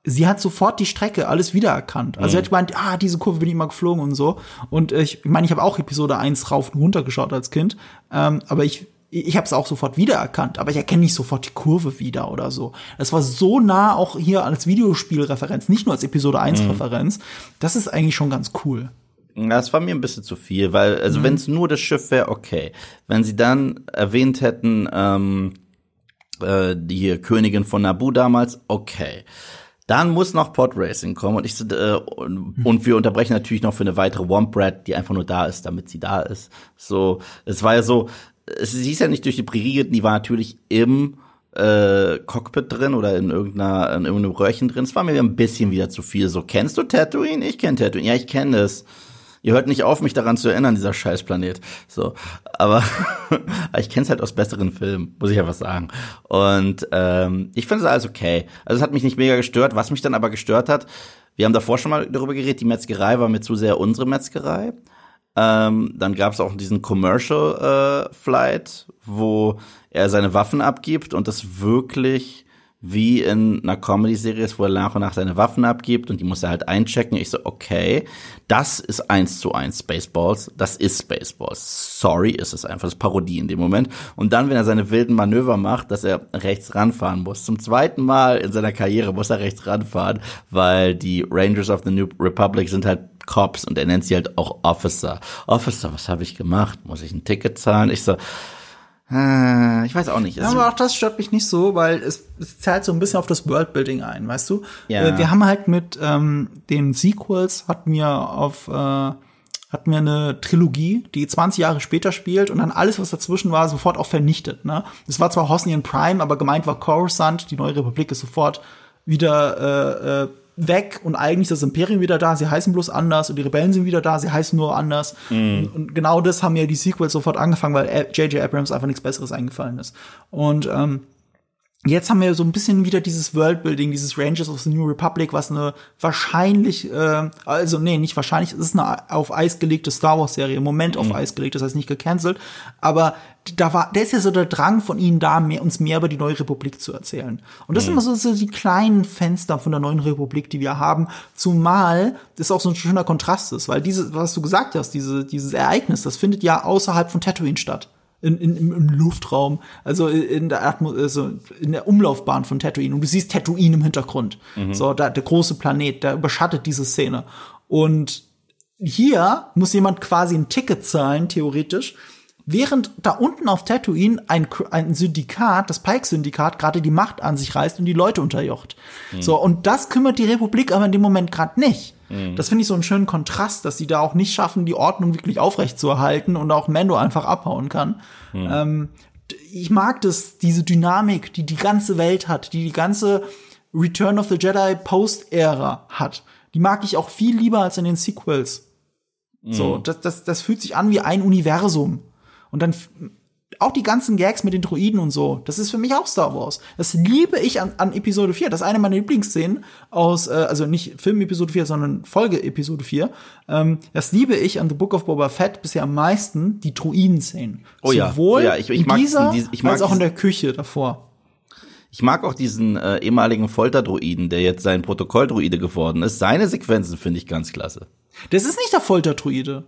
S1: sie hat sofort die Strecke alles wiedererkannt. Also mhm. sie hat gemeint, ah, diese Kurve bin ich immer geflogen und so. Und ich meine, ich habe auch Episode 1 rauf und runter geschaut als Kind. Ähm, aber ich ich habe es auch sofort wiedererkannt, aber ich erkenne nicht sofort die Kurve wieder oder so. Es war so nah auch hier als Videospielreferenz, nicht nur als Episode 1 mhm. Referenz. Das ist eigentlich schon ganz cool.
S2: Das war mir ein bisschen zu viel, weil, also mhm. wenn es nur das Schiff wäre, okay. Wenn sie dann erwähnt hätten, ähm, äh, die Königin von Nabu damals, okay. Dann muss noch Pod Racing kommen und ich äh, und wir unterbrechen natürlich noch für eine weitere Womp Rat, die einfach nur da ist, damit sie da ist. So, es war ja so, sie ist ja nicht durch die Prärie, die war natürlich im äh, Cockpit drin oder in irgendeiner in irgendeinem Röhrchen drin. Es war mir ein bisschen wieder zu viel. So, kennst du Tatooine? Ich kenne Tatooine. Ja, ich kenne das. Ihr hört nicht auf, mich daran zu erinnern, dieser Scheißplanet. So, aber (laughs) ich kenne es halt aus besseren Filmen, muss ich einfach sagen. Und ähm, ich finde es alles okay. Also es hat mich nicht mega gestört. Was mich dann aber gestört hat, wir haben davor schon mal darüber geredet, die Metzgerei war mir zu sehr unsere Metzgerei. Ähm, dann gab es auch diesen Commercial äh, Flight, wo er seine Waffen abgibt und das wirklich wie in einer Comedy-Serie ist, wo er nach und nach seine Waffen abgibt und die muss er halt einchecken. Ich so, okay, das ist eins zu eins Spaceballs. Das ist Spaceballs. Sorry, ist es einfach. Das ist Parodie in dem Moment. Und dann, wenn er seine wilden Manöver macht, dass er rechts ranfahren muss. Zum zweiten Mal in seiner Karriere muss er rechts ranfahren, weil die Rangers of the New Republic sind halt Cops und er nennt sie halt auch Officer. Officer, was habe ich gemacht? Muss ich ein Ticket zahlen? Ich so, äh, ich weiß auch nicht.
S1: Ja, aber auch das stört mich nicht so, weil es, es zahlt so ein bisschen auf das Worldbuilding ein, weißt du? Ja. Äh, wir haben halt mit ähm, den Sequels hatten wir auf äh, hatten wir eine Trilogie, die 20 Jahre später spielt und dann alles, was dazwischen war, sofort auch vernichtet. Ne? Es war zwar Hosnian Prime, aber gemeint war Coruscant, die neue Republik ist sofort wieder äh, äh, weg und eigentlich ist das Imperium wieder da, sie heißen bloß anders und die Rebellen sind wieder da, sie heißen nur anders. Mm. Und, und, genau das haben ja die Sequels sofort angefangen, weil J.J. Abrams einfach nichts Besseres eingefallen ist. Und ähm, Jetzt haben wir so ein bisschen wieder dieses Worldbuilding, dieses Rangers of the New Republic, was eine wahrscheinlich, äh, also nee, nicht wahrscheinlich, es ist eine auf Eis gelegte Star Wars Serie, im Moment auf mhm. Eis gelegt, das heißt nicht gecancelt, aber da war, der ist ja so der Drang von ihnen da, mehr, uns mehr über die neue Republik zu erzählen. Und das mhm. sind immer so, so die kleinen Fenster von der neuen Republik, die wir haben, zumal das auch so ein schöner Kontrast ist, weil diese, was du gesagt hast, diese, dieses Ereignis, das findet ja außerhalb von Tatooine statt in, in, im Luftraum, also in der Atmos also in der Umlaufbahn von Tatooine und du siehst Tatooine im Hintergrund. Mhm. So, da, der große Planet, der überschattet diese Szene. Und hier muss jemand quasi ein Ticket zahlen, theoretisch, während da unten auf Tatooine ein, ein Syndikat, das Pike-Syndikat, gerade die Macht an sich reißt und die Leute unterjocht. Mhm. So, und das kümmert die Republik aber in dem Moment gerade nicht. Mhm. Das finde ich so einen schönen Kontrast, dass sie da auch nicht schaffen, die Ordnung wirklich aufrecht zu erhalten und auch Mando einfach abhauen kann. Mhm. Ähm, ich mag das, diese Dynamik, die die ganze Welt hat, die die ganze Return of the Jedi Post-Ära hat. Die mag ich auch viel lieber als in den Sequels. So, das, das, das fühlt sich an wie ein Universum. Und dann auch die ganzen Gags mit den Droiden und so, das ist für mich auch Star Wars. Das liebe ich an, an Episode 4. Das ist eine meiner Lieblingsszenen aus, äh, also nicht Film Episode 4, sondern Folge Episode 4. Ähm, das liebe ich an The Book of Boba Fett bisher am meisten, die Droiden-Szenen.
S2: Oh ja.
S1: Sowohl
S2: oh ja, ich, ich
S1: in dieser,
S2: diesen, ich mag
S1: als auch in der Küche davor.
S2: Ich mag auch diesen äh, ehemaligen Folterdruiden, der jetzt sein Protokolldruide geworden ist. Seine Sequenzen finde ich ganz klasse.
S1: Das ist nicht der Folterdruide.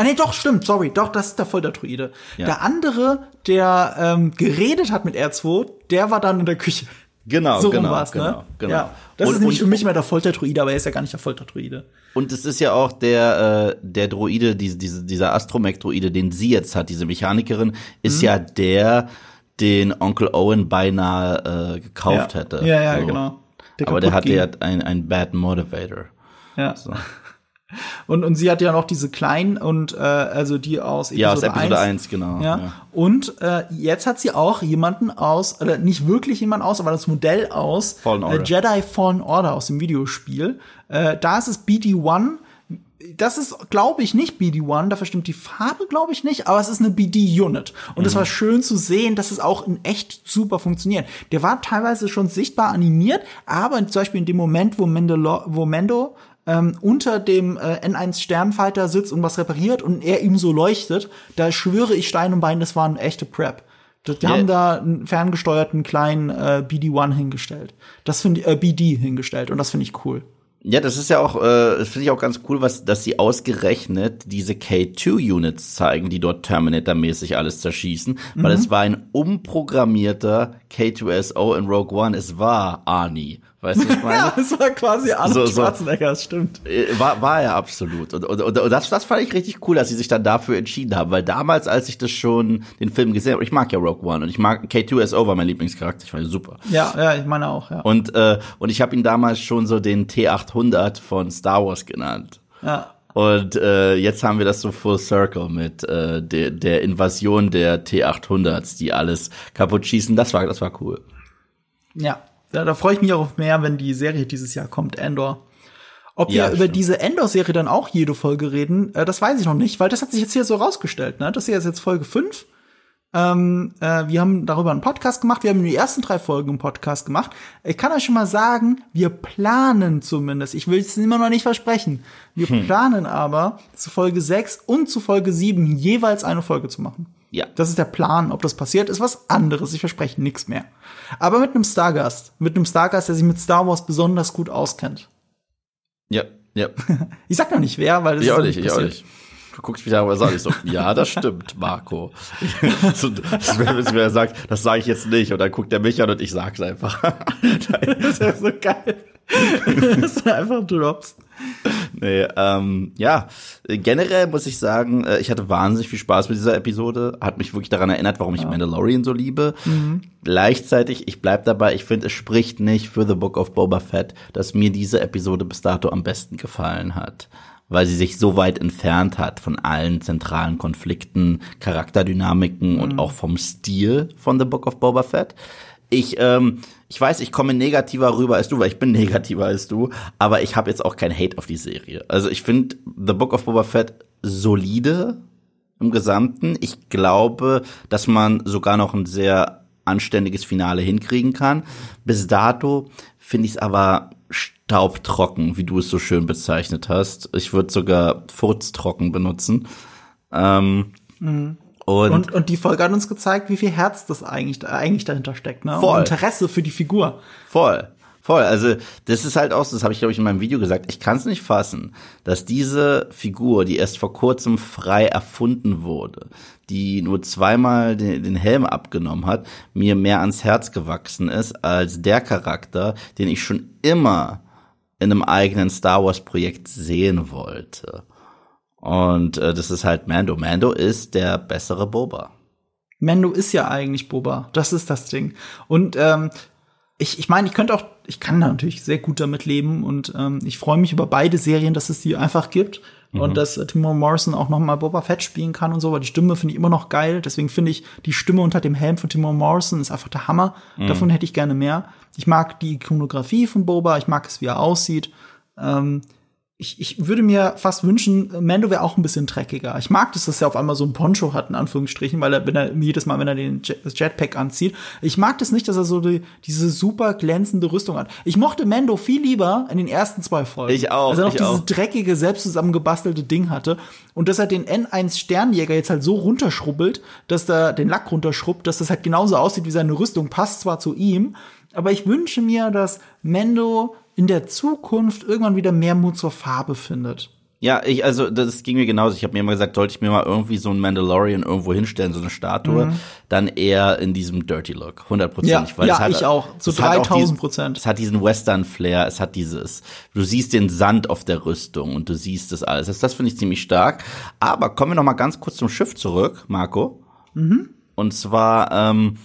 S1: Ah nee, doch, stimmt, sorry, doch, das ist der Folterdruide. Ja. Der andere, der ähm, geredet hat mit R2, der war dann in der Küche.
S2: Genau,
S1: so
S2: genau,
S1: war's,
S2: genau,
S1: ne?
S2: genau.
S1: Ja, das und, ist nämlich für mich immer der Folterdruide, aber er ist ja gar nicht der Folterdruide.
S2: Und es ist ja auch der, äh, der Druide, diese, diese, dieser Astromech-Druide, den sie jetzt hat, diese Mechanikerin, ist mhm. ja der, den Onkel Owen beinahe äh, gekauft
S1: ja.
S2: hätte.
S1: Ja, ja, so. genau.
S2: Der aber der hatte ja ein, ein Bad Motivator.
S1: Ja. So. Und, und sie hat ja noch diese kleinen und äh, also die aus
S2: Episode, ja, aus Episode 1, 1 genau.
S1: Ja. ja. Und äh, jetzt hat sie auch jemanden aus, oder nicht wirklich jemanden aus, aber das Modell aus
S2: Fallen Order.
S1: Äh, Jedi Fallen Order aus dem Videospiel. Äh, da ist es BD-1. Das ist, glaube ich, nicht BD-1, da verstimmt die Farbe, glaube ich nicht, aber es ist eine BD-Unit. Und es mhm. war schön zu sehen, dass es auch in echt super funktioniert. Der war teilweise schon sichtbar animiert, aber zum Beispiel in dem Moment, wo, Mandalor wo Mando ähm, unter dem äh, N1 Sternfighter sitzt und was repariert und er ihm so leuchtet, da schwöre ich Stein und Bein, das war eine echte Prep. Die yeah. haben da einen ferngesteuerten kleinen äh, BD-1 hingestellt. Das finde ich, äh, BD hingestellt und das finde ich cool.
S2: Ja, das ist ja auch, äh, das finde ich auch ganz cool, was, dass sie ausgerechnet diese K2-Units zeigen, die dort Terminator-mäßig alles zerschießen, mhm. weil es war ein umprogrammierter K2SO in Rogue One. Es war Arnie. Weißt du, was ich meine? (laughs)
S1: ja, es war quasi Arnold so, Schwarzenegger, das stimmt.
S2: Äh, war, war er absolut. Und, und, und das, das fand ich richtig cool, dass sie sich dann dafür entschieden haben, weil damals, als ich das schon, den Film gesehen habe, ich mag ja Rogue One und ich mag K2SO war mein Lieblingscharakter, ich fand ihn super.
S1: Ja, ja, ich meine auch, ja.
S2: Und, äh, und ich habe ihn damals schon so den T800 von Star Wars genannt.
S1: Ja.
S2: Und äh, jetzt haben wir das so full circle mit äh, der, der Invasion der T800s, die alles kaputt schießen. Das war, das war cool.
S1: Ja, da, da freue ich mich auch auf mehr, wenn die Serie dieses Jahr kommt, Endor. Ob ja, wir über diese Endor-Serie dann auch jede Folge reden, äh, das weiß ich noch nicht, weil das hat sich jetzt hier so rausgestellt. Ne? Das hier ist jetzt Folge 5. Ähm, äh, wir haben darüber einen Podcast gemacht. Wir haben die ersten drei Folgen einen Podcast gemacht. Ich kann euch schon mal sagen, wir planen zumindest, ich will es immer noch nicht versprechen, wir hm. planen aber zu Folge 6 und zu Folge 7 jeweils eine Folge zu machen.
S2: Ja.
S1: Das ist der Plan. Ob das passiert, ist was anderes. Ich verspreche nichts mehr. Aber mit einem Stargast. Mit einem Stargast, der sich mit Star Wars besonders gut auskennt.
S2: Ja, ja. (laughs)
S1: ich sag noch nicht wer, weil das
S2: ich
S1: ist
S2: auch nicht, ich auch nicht. Du guckst mich aber sag ich so, ja, das (laughs) stimmt, Marco. (laughs) so, wenn er sagt, das sage ich jetzt nicht, und dann guckt er mich an und ich sag's einfach.
S1: das ist ja so geil. das ist einfach Drops. (laughs)
S2: Nee, ähm, ja, generell muss ich sagen, äh, ich hatte wahnsinnig viel Spaß mit dieser Episode. Hat mich wirklich daran erinnert, warum ich ja. Mandalorian so liebe. Mhm. Gleichzeitig, ich bleib dabei, ich finde, es spricht nicht für The Book of Boba Fett, dass mir diese Episode bis dato am besten gefallen hat weil sie sich so weit entfernt hat von allen zentralen Konflikten, Charakterdynamiken mhm. und auch vom Stil von The Book of Boba Fett. Ich, ähm, ich weiß, ich komme negativer rüber als du, weil ich bin (laughs) negativer als du, aber ich habe jetzt auch kein Hate auf die Serie. Also ich finde The Book of Boba Fett solide im Gesamten. Ich glaube, dass man sogar noch ein sehr anständiges Finale hinkriegen kann. Bis dato finde ich es aber staubtrocken, wie du es so schön bezeichnet hast. Ich würde sogar furztrocken benutzen. Ähm,
S1: mhm. Und, und, und, die Folge hat uns gezeigt, wie viel Herz das eigentlich, eigentlich dahinter steckt, ne?
S2: Voll.
S1: Und Interesse für die Figur.
S2: Voll. Voll. Also, das ist halt auch, das habe ich, glaube ich, in meinem Video gesagt, ich kann es nicht fassen, dass diese Figur, die erst vor kurzem frei erfunden wurde, die nur zweimal den, den Helm abgenommen hat, mir mehr ans Herz gewachsen ist als der Charakter, den ich schon immer in einem eigenen Star Wars Projekt sehen wollte. Und äh, das ist halt Mando. Mando ist der bessere Boba.
S1: Mando ist ja eigentlich Boba. Das ist das Ding. Und ähm, ich, ich meine, ich könnte auch, ich kann natürlich sehr gut damit leben und ähm, ich freue mich über beide Serien, dass es die einfach gibt, Mhm. Und dass äh, Timon Morrison auch noch mal Boba Fett spielen kann und so, weil die Stimme finde ich immer noch geil. Deswegen finde ich, die Stimme unter dem Helm von Timon Morrison ist einfach der Hammer. Mhm. Davon hätte ich gerne mehr. Ich mag die Ikonografie von Boba, ich mag es, wie er aussieht. Ähm, ich, ich würde mir fast wünschen, Mando wäre auch ein bisschen dreckiger. Ich mag das, dass er auf einmal so ein Poncho hat, in Anführungsstrichen, weil er, wenn er jedes Mal, wenn er den Jetpack anzieht. Ich mag das nicht, dass er so die, diese super glänzende Rüstung hat. Ich mochte Mando viel lieber in den ersten zwei Folgen.
S2: Ich auch.
S1: Als er noch dieses
S2: auch.
S1: dreckige, selbst zusammengebastelte Ding hatte. Und dass er den N1 Sternjäger jetzt halt so runterschrubbelt, dass er den Lack runterschrubbt, dass das halt genauso aussieht wie seine Rüstung, passt zwar zu ihm, aber ich wünsche mir, dass Mendo in der Zukunft irgendwann wieder mehr Mut zur Farbe findet.
S2: Ja, ich, also das ging mir genauso. Ich habe mir immer gesagt, sollte ich mir mal irgendwie so einen Mandalorian irgendwo hinstellen, so eine Statue, mhm. dann eher in diesem Dirty Look, hundertprozentig.
S1: Ja, ja ich auch, zu so 3000 Prozent.
S2: Es hat diesen Western-Flair, es hat dieses, du siehst den Sand auf der Rüstung und du siehst das alles. Das, das finde ich ziemlich stark. Aber kommen wir noch mal ganz kurz zum Schiff zurück, Marco. Mhm. Und zwar, ähm,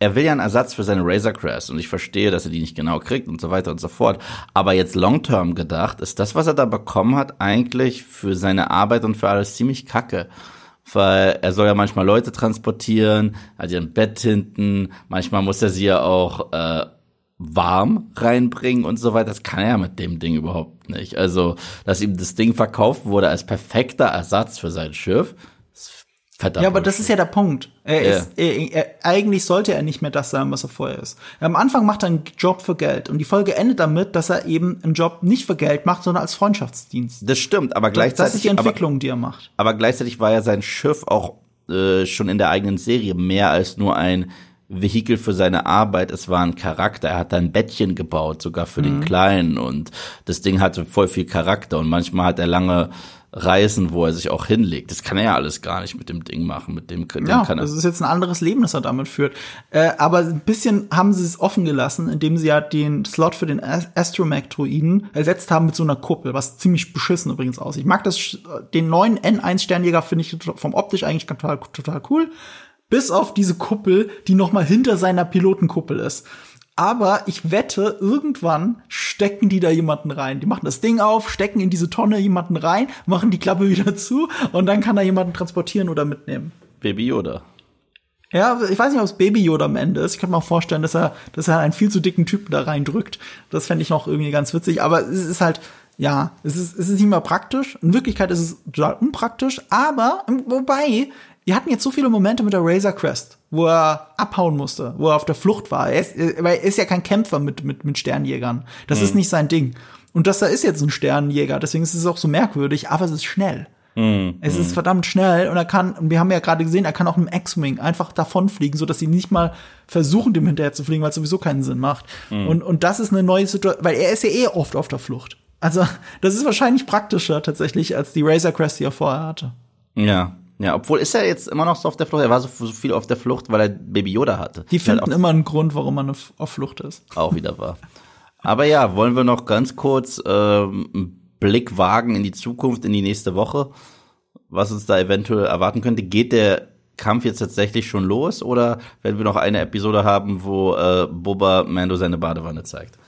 S2: er will ja einen Ersatz für seine Razor Crest und ich verstehe, dass er die nicht genau kriegt und so weiter und so fort. Aber jetzt long-term gedacht, ist das, was er da bekommen hat, eigentlich für seine Arbeit und für alles ziemlich kacke. Weil er soll ja manchmal Leute transportieren, hat ja ein Bett hinten, manchmal muss er sie ja auch äh, warm reinbringen und so weiter. Das kann er ja mit dem Ding überhaupt nicht. Also, dass ihm das Ding verkauft wurde als perfekter Ersatz für sein Schiff,
S1: Verdammt. Ja, aber das ist ja der Punkt. Er yeah. ist, er, er, eigentlich sollte er nicht mehr das sein, was er vorher ist. Am Anfang macht er einen Job für Geld und die Folge endet damit, dass er eben einen Job nicht für Geld macht, sondern als Freundschaftsdienst.
S2: Das stimmt, aber gleichzeitig. Das
S1: ist die Entwicklung, aber, die er macht.
S2: Aber gleichzeitig war ja sein Schiff auch äh, schon in der eigenen Serie mehr als nur ein Vehikel für seine Arbeit, es war ein Charakter. Er hat da ein Bettchen gebaut, sogar für mhm. den Kleinen. Und das Ding hatte voll viel Charakter. Und manchmal hat er lange Reisen, wo er sich auch hinlegt. Das kann er ja alles gar nicht mit dem Ding machen. Mit dem, dem
S1: ja,
S2: kann er.
S1: das ist jetzt ein anderes Leben, das er damit führt. Äh, aber ein bisschen haben sie es offen gelassen, indem sie ja den Slot für den Astromech-Druiden ersetzt haben mit so einer Kuppel, was ziemlich beschissen übrigens aussieht. Ich mag das, den neuen N1-Sternjäger finde ich vom optisch eigentlich total, total cool. Bis auf diese Kuppel, die noch mal hinter seiner Pilotenkuppel ist. Aber ich wette, irgendwann stecken die da jemanden rein. Die machen das Ding auf, stecken in diese Tonne jemanden rein, machen die Klappe wieder (laughs) zu und dann kann da jemanden transportieren oder mitnehmen.
S2: Baby Yoda.
S1: Ja, ich weiß nicht, ob es Baby Yoda am Ende ist. Ich könnte mir auch vorstellen, dass er, dass er einen viel zu dicken Typen da reindrückt. Das fände ich noch irgendwie ganz witzig. Aber es ist halt, ja, es ist, es ist nicht mal praktisch. In Wirklichkeit ist es total unpraktisch. Aber, wobei, wir hatten jetzt so viele Momente mit der Razor Crest wo er abhauen musste, wo er auf der Flucht war. Er ist, er ist ja kein Kämpfer mit, mit, mit Sternjägern. Das mhm. ist nicht sein Ding. Und das da ist jetzt ein Sternjäger, deswegen ist es auch so merkwürdig, aber es ist schnell. Mhm. Es ist verdammt schnell und er kann, und wir haben ja gerade gesehen, er kann auch im X-Wing einfach davonfliegen, so dass sie nicht mal versuchen, dem hinterher zu fliegen, weil es sowieso keinen Sinn macht. Mhm. Und, und das ist eine neue Situation, weil er ist ja eh oft auf der Flucht. Also, das ist wahrscheinlich praktischer tatsächlich als die Razor Crest, die er vorher hatte.
S2: Ja, ja, obwohl ist er jetzt immer noch so auf der Flucht. Er war so, so viel auf der Flucht, weil er Baby Yoda hatte.
S1: Die finden immer einen Grund, warum man auf Flucht ist.
S2: Auch wieder wahr. Aber ja, wollen wir noch ganz kurz ähm, einen Blick wagen in die Zukunft, in die nächste Woche, was uns da eventuell erwarten könnte. Geht der Kampf jetzt tatsächlich schon los oder werden wir noch eine Episode haben, wo äh, Boba Mando seine Badewanne zeigt?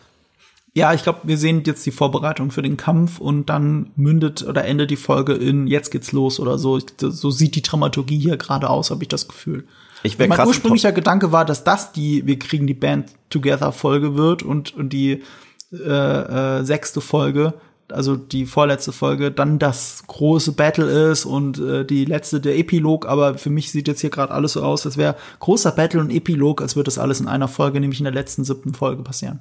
S1: Ja, ich glaube, wir sehen jetzt die Vorbereitung für den Kampf und dann mündet oder endet die Folge in jetzt geht's los oder so. So sieht die Dramaturgie hier gerade aus, habe ich das Gefühl.
S2: Ich
S1: mein ursprünglicher Gedanke war, dass das die wir kriegen die Band Together Folge wird und und die äh, äh, sechste Folge, also die vorletzte Folge, dann das große Battle ist und äh, die letzte der Epilog. Aber für mich sieht jetzt hier gerade alles so aus, als wäre großer Battle und Epilog, als würde das alles in einer Folge, nämlich in der letzten siebten Folge passieren.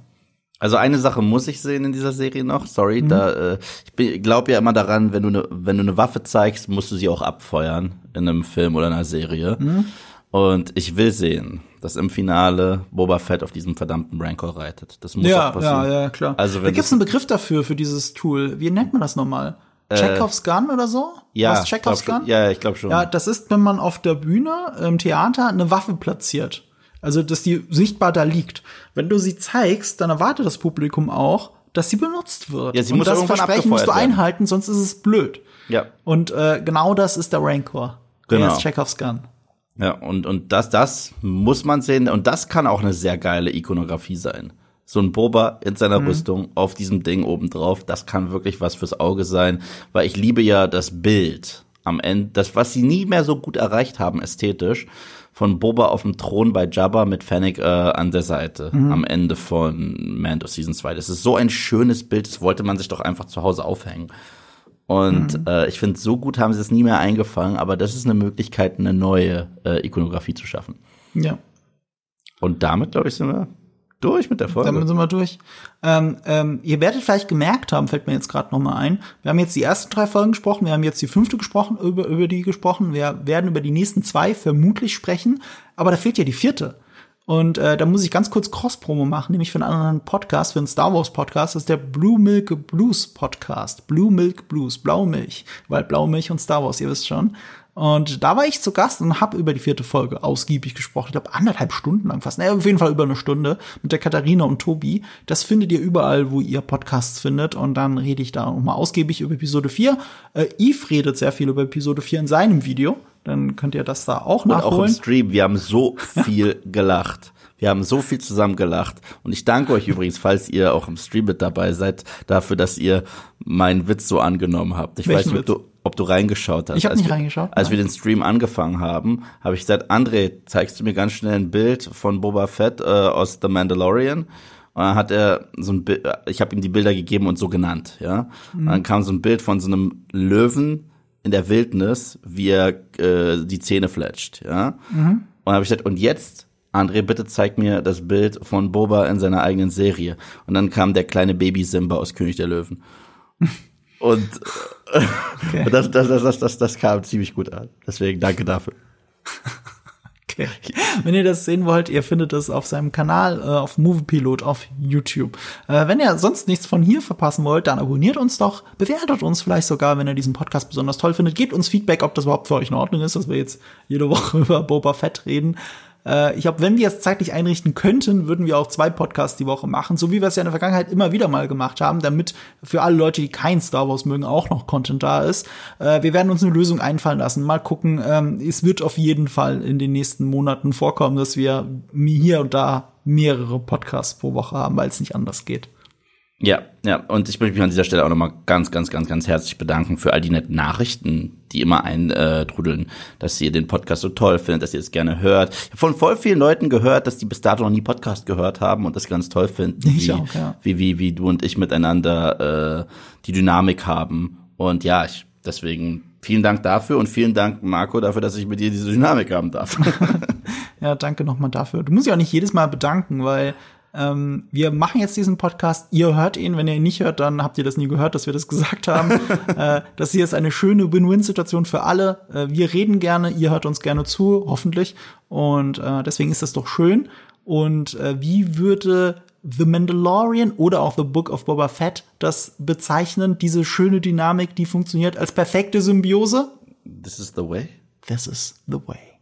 S2: Also eine Sache muss ich sehen in dieser Serie noch. Sorry, mhm. da äh, ich glaube ja immer daran, wenn du eine wenn du eine Waffe zeigst, musst du sie auch abfeuern in einem Film oder einer Serie. Mhm. Und ich will sehen, dass im Finale Boba Fett auf diesem verdammten Rancor reitet. Das muss
S1: ja,
S2: auch passieren.
S1: Ja, ja, klar. Also wenn da gibt's einen Begriff dafür für dieses Tool. Wie nennt man das nochmal? Äh, Chekhovs Gun oder so?
S2: Ja, Was Chekhovs Gun? Ja, ich glaube schon.
S1: Ja, das ist, wenn man auf der Bühne im Theater eine Waffe platziert. Also, dass die sichtbar da liegt. Wenn du sie zeigst, dann erwartet das Publikum auch, dass sie benutzt wird.
S2: Ja, sie muss
S1: Und das Versprechen musst du einhalten, sonst ist es blöd.
S2: Ja.
S1: Und äh, genau das ist der Rancor.
S2: Genau.
S1: Der ist Chekhovs Gun.
S2: Ja, und, und das, das muss man sehen. Und das kann auch eine sehr geile Ikonografie sein. so ein Boba in seiner mhm. Rüstung auf diesem Ding obendrauf, das kann wirklich was fürs Auge sein, weil ich liebe ja das Bild am Ende, das, was sie nie mehr so gut erreicht haben ästhetisch, von Boba auf dem Thron bei Jabba mit Fennec äh, an der Seite mhm. am Ende von Mando Season 2. Das ist so ein schönes Bild, das wollte man sich doch einfach zu Hause aufhängen. Und mhm. äh, ich finde, so gut haben sie es nie mehr eingefangen, aber das ist eine Möglichkeit, eine neue äh, Ikonografie zu schaffen.
S1: Ja.
S2: Und damit, glaube ich, sind wir durch mit der Folge.
S1: Damit sind wir durch. Ähm, ähm, ihr werdet vielleicht gemerkt haben, fällt mir jetzt gerade noch mal ein. Wir haben jetzt die ersten drei Folgen gesprochen, wir haben jetzt die fünfte gesprochen, über, über die gesprochen. Wir werden über die nächsten zwei vermutlich sprechen, aber da fehlt ja die vierte. Und äh, da muss ich ganz kurz Cross-Promo machen, nämlich für einen anderen Podcast, für einen Star Wars Podcast. Das ist der Blue Milk Blues Podcast. Blue Milk Blues, Blaumilch. Weil Blaumilch und Star Wars, ihr wisst schon. Und da war ich zu Gast und habe über die vierte Folge ausgiebig gesprochen. Ich glaube, anderthalb Stunden lang fast. Naja, auf jeden Fall über eine Stunde mit der Katharina und Tobi. Das findet ihr überall, wo ihr Podcasts findet. Und dann rede ich da nochmal ausgiebig über Episode 4. Äh, Yves redet sehr viel über Episode 4 in seinem Video. Dann könnt ihr das da auch und nachholen.
S2: auch im Stream. Wir haben so (laughs) viel gelacht. Wir haben so viel zusammen gelacht. Und ich danke euch übrigens, falls ihr auch im Stream mit dabei seid, dafür, dass ihr meinen Witz so angenommen habt. Ich Welchen weiß nicht, ob du, ob du reingeschaut hast.
S1: Ich habe nicht wir, reingeschaut.
S2: Als nein. wir den Stream angefangen haben, habe ich gesagt, André, zeigst du mir ganz schnell ein Bild von Boba Fett äh, aus The Mandalorian? Und dann hat er so ein Bild, ich habe ihm die Bilder gegeben und so genannt, ja. Mhm. Und dann kam so ein Bild von so einem Löwen in der Wildnis, wie er äh, die Zähne fletscht, ja. Mhm. Und dann habe ich gesagt, und jetzt, André, bitte zeig mir das Bild von Boba in seiner eigenen Serie. Und dann kam der kleine Baby Simba aus König der Löwen. (laughs) Und okay. das, das, das, das, das, das kam ziemlich gut an. Deswegen danke dafür.
S1: Okay. Wenn ihr das sehen wollt, ihr findet es auf seinem Kanal, äh, auf Moviepilot auf YouTube. Äh, wenn ihr sonst nichts von hier verpassen wollt, dann abonniert uns doch, bewertet uns vielleicht sogar, wenn ihr diesen Podcast besonders toll findet. Gebt uns Feedback, ob das überhaupt für euch in Ordnung ist, dass wir jetzt jede Woche (laughs) über Boba Fett reden. Äh, ich glaube, wenn wir es zeitlich einrichten könnten, würden wir auch zwei Podcasts die Woche machen, so wie wir es ja in der Vergangenheit immer wieder mal gemacht haben, damit für alle Leute, die kein Star Wars mögen, auch noch Content da ist. Äh, wir werden uns eine Lösung einfallen lassen. Mal gucken. Ähm, es wird auf jeden Fall in den nächsten Monaten vorkommen, dass wir hier und da mehrere Podcasts pro Woche haben, weil es nicht anders geht.
S2: Ja, ja, und ich möchte mich an dieser Stelle auch nochmal ganz, ganz, ganz, ganz herzlich bedanken für all die netten Nachrichten, die immer eintrudeln, dass ihr den Podcast so toll findet, dass ihr es gerne hört. Ich habe von voll vielen Leuten gehört, dass die bis dato noch nie Podcast gehört haben und das ganz toll finden,
S1: ich wie, auch, ja.
S2: wie, wie, wie du und ich miteinander äh, die Dynamik haben. Und ja, ich, deswegen vielen Dank dafür und vielen Dank, Marco, dafür, dass ich mit dir diese Dynamik haben darf. (laughs)
S1: ja, danke nochmal dafür. Du musst dich auch nicht jedes Mal bedanken, weil ähm, wir machen jetzt diesen Podcast. Ihr hört ihn. Wenn ihr ihn nicht hört, dann habt ihr das nie gehört, dass wir das (laughs) gesagt haben. äh, das hier ist eine schöne Win-Win-Situation für alle. Äh, wir reden gerne, ihr hört uns gerne zu, hoffentlich. Und äh, deswegen ist das doch schön. Und äh, wie würde The Mandalorian oder auch The Book of Boba Fett das bezeichnen? Diese schöne Dynamik, die funktioniert als perfekte Symbiose?
S2: This is the way.
S1: This is the way.